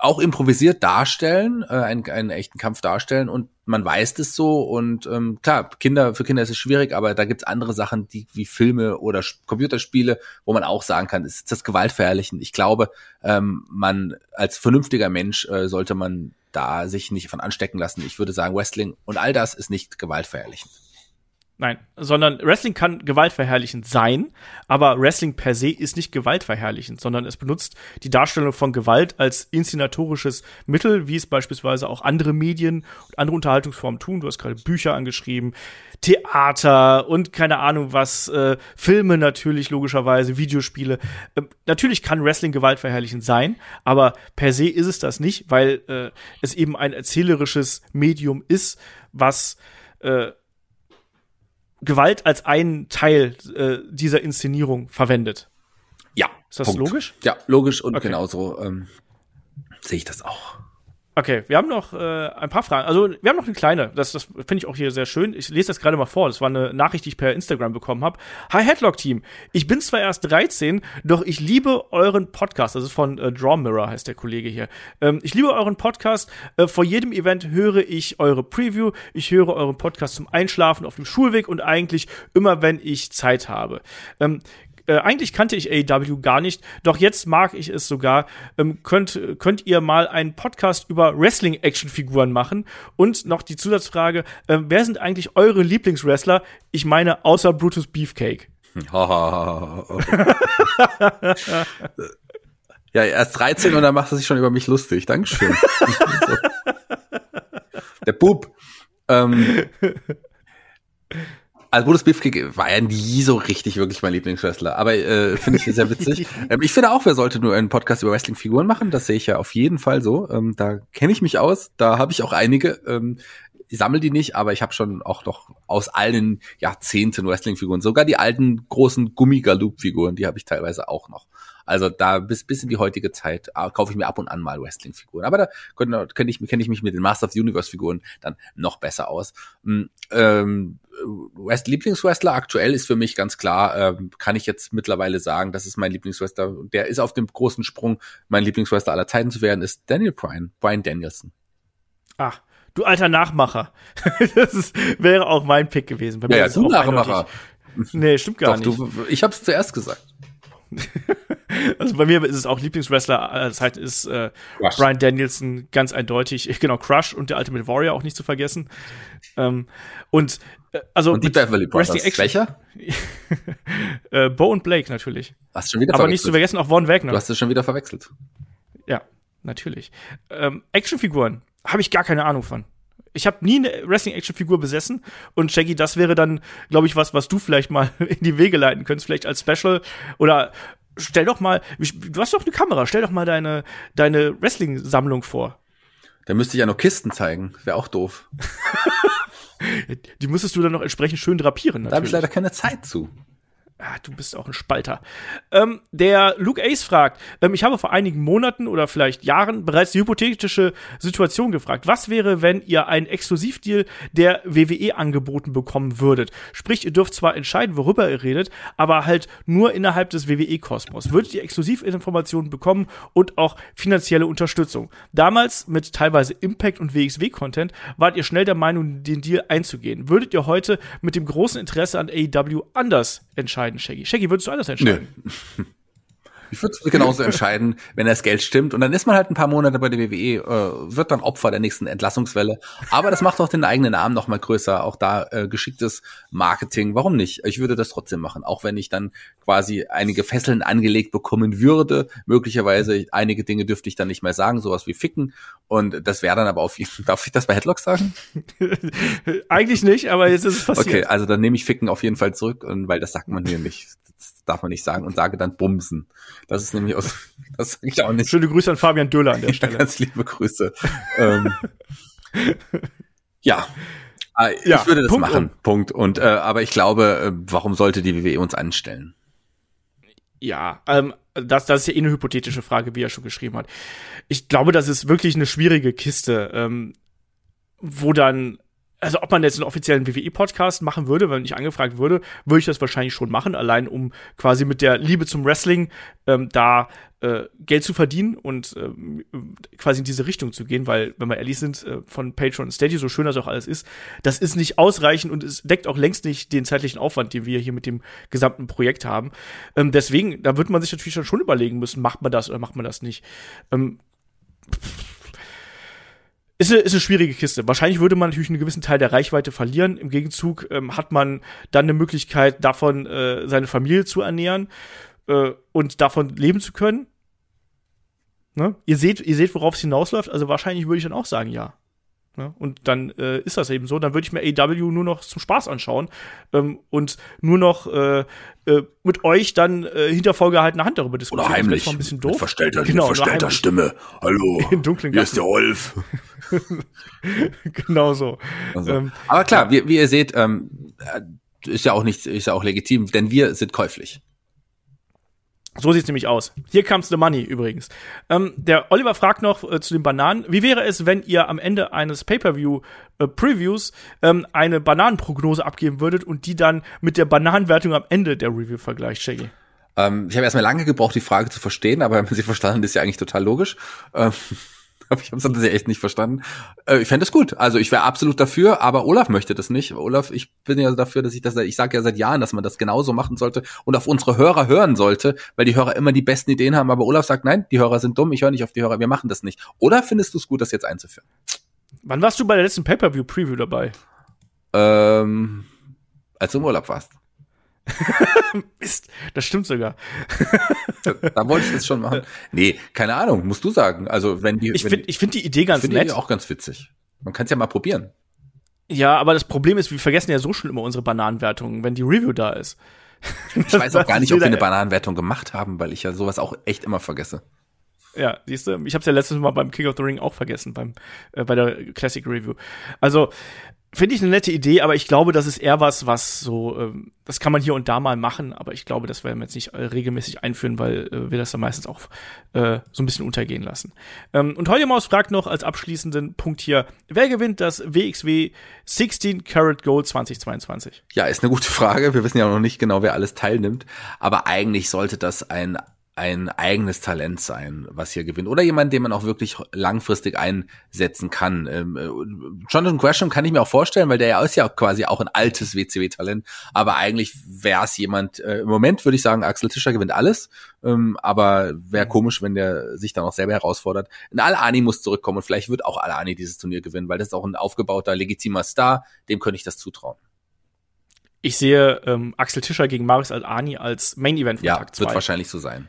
auch improvisiert darstellen, äh, einen, einen echten Kampf darstellen und man weiß das so und ähm, klar, Kinder, für Kinder ist es schwierig, aber da gibt's andere Sachen, die wie Filme oder Computerspiele, wo man auch sagen kann, ist das Gewaltverherrlichen. Ich glaube, ähm, man als vernünftiger Mensch äh, sollte man da sich nicht von anstecken lassen. Ich würde sagen, Wrestling und all das ist nicht gewaltverherrlichend. Nein, sondern Wrestling kann gewaltverherrlichend sein, aber Wrestling per se ist nicht gewaltverherrlichend, sondern es benutzt die Darstellung von Gewalt als inszenatorisches Mittel, wie es beispielsweise auch andere Medien und andere Unterhaltungsformen tun. Du hast gerade Bücher angeschrieben, Theater und keine Ahnung was, äh, Filme natürlich logischerweise, Videospiele. Äh, natürlich kann Wrestling gewaltverherrlichend sein, aber per se ist es das nicht, weil äh, es eben ein erzählerisches Medium ist, was äh, Gewalt als einen Teil äh, dieser Inszenierung verwendet. Ja. Ist das Punkt. logisch? Ja, logisch und okay. genauso ähm, sehe ich das auch. Okay, wir haben noch äh, ein paar Fragen. Also wir haben noch eine kleine. Das, das finde ich auch hier sehr schön. Ich lese das gerade mal vor. Das war eine Nachricht, die ich per Instagram bekommen habe. Hi Headlock Team. Ich bin zwar erst 13, doch ich liebe euren Podcast. Das ist von äh, Draw Mirror heißt der Kollege hier. Ähm, ich liebe euren Podcast. Äh, vor jedem Event höre ich eure Preview. Ich höre euren Podcast zum Einschlafen auf dem Schulweg und eigentlich immer, wenn ich Zeit habe. Ähm, äh, eigentlich kannte ich AEW gar nicht, doch jetzt mag ich es sogar. Ähm, könnt, könnt ihr mal einen Podcast über Wrestling-Actionfiguren machen? Und noch die Zusatzfrage, äh, wer sind eigentlich eure Lieblingswrestler? Ich meine, außer Brutus Beefcake. ja, er ist 13 und dann macht er sich schon über mich lustig. Dankeschön. Der Bub. Ähm, also Brutus Beefcake war ja nie so richtig wirklich mein Lieblingswrestler, aber äh, finde ich sehr witzig. ähm, ich finde auch, wer sollte nur einen Podcast über Wrestling-Figuren machen, das sehe ich ja auf jeden Fall so. Ähm, da kenne ich mich aus, da habe ich auch einige. Ähm, ich sammle die nicht, aber ich habe schon auch noch aus allen Jahrzehnten Wrestling-Figuren, sogar die alten großen Gummi-Galoop-Figuren, die habe ich teilweise auch noch. Also da bis, bis in die heutige Zeit äh, kaufe ich mir ab und an mal Wrestling-Figuren. Aber da kenne ich, kenn ich mich mit den Master of the Universe-Figuren dann noch besser aus. Mm, ähm, West Lieblingswrestler aktuell ist für mich ganz klar, ähm, kann ich jetzt mittlerweile sagen, das ist mein Lieblingswrestler. Der ist auf dem großen Sprung, mein Lieblingswrestler aller Zeiten zu werden, ist Daniel Bryan, Bryan Danielson. Ach, du alter Nachmacher. das ist, wäre auch mein Pick gewesen. Bei mir ja, ja du Nachmacher. Nee, stimmt gar Doch, nicht. Du, ich habe es zuerst gesagt. Also bei mir ist es auch Lieblingswrestler aller Zeiten ist äh, Crush. Brian Danielson ganz eindeutig. Genau, Crush und der Ultimate Warrior auch nicht zu vergessen. Ähm, und äh, also Und die Beverly Brothers. Wrestling Action- Welcher? äh, Bo und Blake natürlich. Hast du schon wieder Aber nicht zu vergessen auch Von Wagner. Du hast es schon wieder verwechselt. Ja, natürlich. Ähm, Actionfiguren habe ich gar keine Ahnung von. Ich habe nie eine Wrestling-Action-Figur besessen und Shaggy, das wäre dann, glaube ich, was, was du vielleicht mal in die Wege leiten könntest, vielleicht als Special oder stell doch mal, du hast doch eine Kamera, stell doch mal deine, deine Wrestling-Sammlung vor. Da müsste ich ja noch Kisten zeigen. Wäre auch doof. Die müsstest du dann noch entsprechend schön drapieren. Da habe ich natürlich. leider keine Zeit zu. Ah, du bist auch ein Spalter. Ähm, der Luke Ace fragt, ähm, ich habe vor einigen Monaten oder vielleicht Jahren bereits die hypothetische Situation gefragt. Was wäre, wenn ihr einen Exklusivdeal der WWE angeboten bekommen würdet? Sprich, ihr dürft zwar entscheiden, worüber ihr redet, aber halt nur innerhalb des WWE-Kosmos. Würdet ihr Exklusivinformationen bekommen und auch finanzielle Unterstützung? Damals mit teilweise Impact und WXW-Content wart ihr schnell der Meinung, den Deal einzugehen. Würdet ihr heute mit dem großen Interesse an AEW anders entscheiden, Shaggy? Shaggy, würdest du anders entscheiden? Ich würde es genauso entscheiden, wenn das Geld stimmt. Und dann ist man halt ein paar Monate bei der WWE, äh, wird dann Opfer der nächsten Entlassungswelle. Aber das macht auch den eigenen Namen noch mal größer. Auch da äh, geschicktes Marketing. Warum nicht? Ich würde das trotzdem machen. Auch wenn ich dann quasi einige Fesseln angelegt bekommen würde. Möglicherweise einige Dinge dürfte ich dann nicht mehr sagen, sowas wie ficken. Und das wäre dann aber auf jeden Darf ich das bei Headlock sagen? Eigentlich nicht, aber jetzt ist es passiert. Okay, also dann nehme ich ficken auf jeden Fall zurück, und weil das sagt man hier nicht. Darf man nicht sagen und sage dann bumsen. Das ist nämlich aus, das sage ich auch nicht. Schöne Grüße an Fabian Döller an der Ja, Stelle. ganz liebe Grüße. ähm, ja. Ja, ich würde das Punkt machen. Punkt. Und äh, aber ich glaube, äh, warum sollte die WWE uns anstellen? Ja, ähm, das, das ist ja eh eine hypothetische Frage, wie er schon geschrieben hat. Ich glaube, das ist wirklich eine schwierige Kiste, ähm, wo dann, also ob man jetzt einen offiziellen WWE-Podcast machen würde, wenn ich angefragt würde, würde ich das wahrscheinlich schon machen, allein um quasi mit der Liebe zum Wrestling ähm, da äh, Geld zu verdienen und ähm, quasi in diese Richtung zu gehen, weil, wenn wir ehrlich sind, äh, von Patreon und Steady, so schön das auch alles ist, das ist nicht ausreichend und es deckt auch längst nicht den zeitlichen Aufwand, den wir hier mit dem gesamten Projekt haben. Ähm, deswegen, da wird man sich natürlich schon überlegen müssen, macht man das oder macht man das nicht. Ähm, ist eine, ist eine schwierige Kiste. Wahrscheinlich würde man natürlich einen gewissen Teil der Reichweite verlieren. Im Gegenzug ähm, hat man dann eine Möglichkeit, davon äh, seine Familie zu ernähren äh, und davon leben zu können. Ne? Ihr seht, ihr seht, worauf es hinausläuft. Also wahrscheinlich würde ich dann auch sagen, ja. Ne? Und dann äh, ist das eben so. Dann würde ich mir AW nur noch zum Spaß anschauen ähm, und nur noch äh, äh, mit euch dann äh, hinter vorgehaltener Hand darüber diskutieren. Oder Das heimlich. zwar ein bisschen Mit doof. verstellter, Genau, mit verstellter. Stimme. Hallo. In dunklen Hier ist der Wolf. genau so. Also. Ähm, Aber klar, wie, wie ihr seht, ähm, äh, ist ja auch nicht, ist ja auch legitim, denn wir sind käuflich. So sieht's nämlich aus. Hier comes the money übrigens. Ähm, der Oliver fragt noch äh, zu den Bananen. Wie wäre es, wenn ihr am Ende eines Pay-per-view-Previews ähm, eine Bananenprognose abgeben würdet und die dann mit der Bananenwertung am Ende der Review vergleicht, Shaggy? Ähm, ich habe erstmal lange gebraucht, die Frage zu verstehen, aber wenn man sie verstanden, ist ja eigentlich total logisch. Ähm, aber ich habe es echt nicht verstanden. Äh, ich fände es gut. Also ich wäre absolut dafür, aber Olaf möchte das nicht. Olaf, ich bin ja dafür, dass ich das, ich sage ja seit Jahren, dass man das genauso machen sollte und auf unsere Hörer hören sollte, weil die Hörer immer die besten Ideen haben. Aber Olaf sagt, nein, die Hörer sind dumm, ich höre nicht auf die Hörer, wir machen das nicht. Oder findest du es gut, das jetzt einzuführen? Wann warst du bei der letzten Pay-per-view-Preview dabei? Ähm, als du im Urlaub warst. Mist, das stimmt sogar. Da wollte ich das schon machen. Nee, keine Ahnung, musst du sagen. Also wenn die, Ich finde ich find die Idee ganz finde nett. ich auch ganz witzig. Man kann es ja mal probieren. Ja, aber das Problem ist, wir vergessen ja so schon immer unsere Bananenwertungen, wenn die Review da ist. Ich weiß auch gar nicht, ob wir eine Banane. Bananenwertung gemacht haben, weil ich ja sowas auch echt immer vergesse. Ja, siehst du, ich habe es ja letztes Mal beim King of the Ring auch vergessen, beim, äh, bei der Classic Review. Also, finde ich eine nette Idee, aber ich glaube, das ist eher was, was so, ähm, das kann man hier und da mal machen, aber ich glaube, das werden wir jetzt nicht äh, regelmäßig einführen, weil äh, wir das dann meistens auch äh, so ein bisschen untergehen lassen. Ähm, und Holger Maus fragt noch als abschließenden Punkt hier, wer gewinnt das WXW 16 Karat Gold 2022? Ja, ist eine gute Frage. Wir wissen ja noch nicht genau, wer alles teilnimmt. Aber eigentlich sollte das ein ein eigenes Talent sein, was hier gewinnt. Oder jemand, den man auch wirklich langfristig einsetzen kann. Ähm, äh, Jonathan Gresham kann ich mir auch vorstellen, weil der ja ist ja quasi auch ein altes WCW-Talent. Aber eigentlich wäre es jemand, äh, im Moment würde ich sagen, Axel Tischer gewinnt alles. Ähm, aber wäre komisch, wenn der sich dann auch selber herausfordert. Ein Al-Ani muss zurückkommen und vielleicht wird auch Al-Ani dieses Turnier gewinnen, weil das ist auch ein aufgebauter, legitimer Star. Dem könnte ich das zutrauen. Ich sehe ähm, Axel Tischer gegen Marius Al-Ani als Main-Event von ja, Tag 2. wird wahrscheinlich so sein.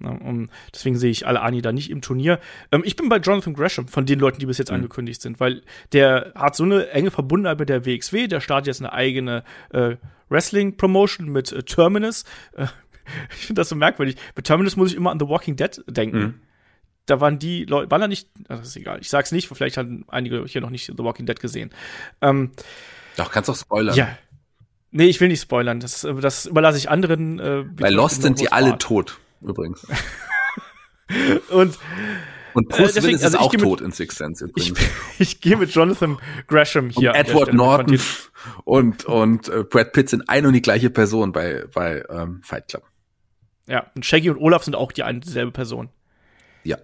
Ne, um, deswegen sehe ich alle Ani da nicht im Turnier. Ähm, ich bin bei Jonathan Gresham von den Leuten, die bis jetzt mhm. angekündigt sind, weil der hat so eine enge Verbundenheit mit der WXW. Der startet jetzt eine eigene äh, Wrestling-Promotion mit äh, Terminus. Äh, ich finde das so merkwürdig. Bei Terminus muss ich immer an The Walking Dead denken. Mhm. Da waren die Leute, waren da nicht, das ist egal, ich sag's nicht, vielleicht haben einige hier noch nicht The Walking Dead gesehen. Ähm, Doch, kannst auch spoilern. Ja. Nee, ich will nicht spoilern. Das, das überlasse ich anderen. Äh, Bei Lost sind die alle tot übrigens. und und Bruce äh, Willis ist also auch tot in Six Sense übrigens. Ich, ich gehe mit Jonathan Gresham hier. Und Edward Norton und, und äh, Brad Pitt sind ein und die gleiche Person bei, bei ähm, Fight Club. Ja, und Shaggy und Olaf sind auch die eine dieselbe Person. Ja.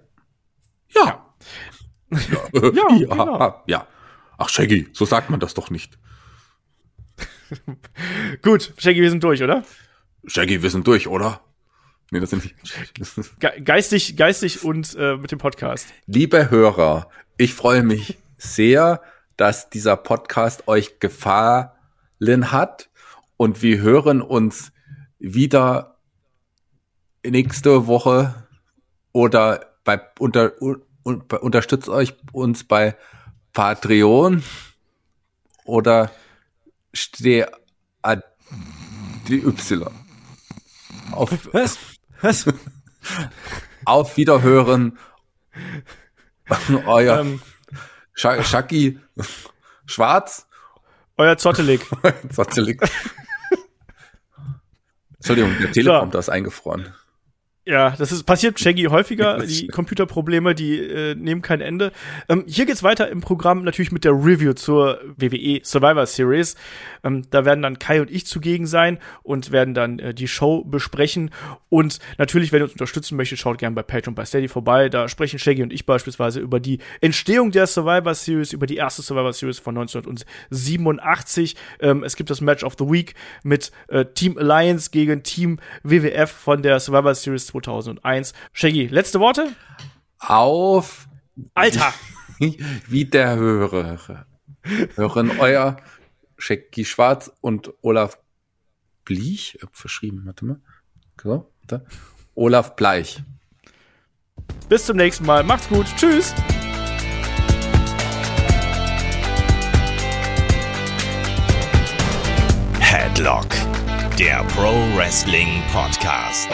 Ja. Ja, ja, ja, ja, genau. ja. Ach, Shaggy, so sagt man das doch nicht. Gut, Shaggy, wir sind durch, oder? Shaggy, wir sind durch, oder? Nee, das sind nicht. geistig, geistig und äh, mit dem Podcast. Liebe Hörer, ich freue mich sehr, dass dieser Podcast euch gefallen hat und wir hören uns wieder nächste Woche oder bei unter, un, unterstützt euch uns bei Patreon oder steh die Y. Auf was? Was? Auf Wiederhören. Euer ähm, Schacki Schwarz. Euer Zottelig. Zottelig. Entschuldigung, der Teleprompter so. ist eingefroren. Ja, das ist passiert Shaggy häufiger. Die Computerprobleme, die äh, nehmen kein Ende. Ähm, hier geht's weiter im Programm natürlich mit der Review zur WWE Survivor Series. Ähm, da werden dann Kai und ich zugegen sein und werden dann äh, die Show besprechen. Und natürlich, wenn ihr uns unterstützen möchtet, schaut gerne bei Patreon bei Steady vorbei. Da sprechen Shaggy und ich beispielsweise über die Entstehung der Survivor Series, über die erste Survivor Series von 1987. Ähm, es gibt das Match of the Week mit äh, Team Alliance gegen Team WWF von der Survivor Series 2001. Shaggy, letzte Worte? Auf. Alter! Wie der Hörer. Hören euer Shaggy Schwarz und Olaf Bleich. Verschrieben, warte mal. So, warte. Olaf Bleich. Bis zum nächsten Mal. Macht's gut. Tschüss. Headlock, der Pro Wrestling Podcast.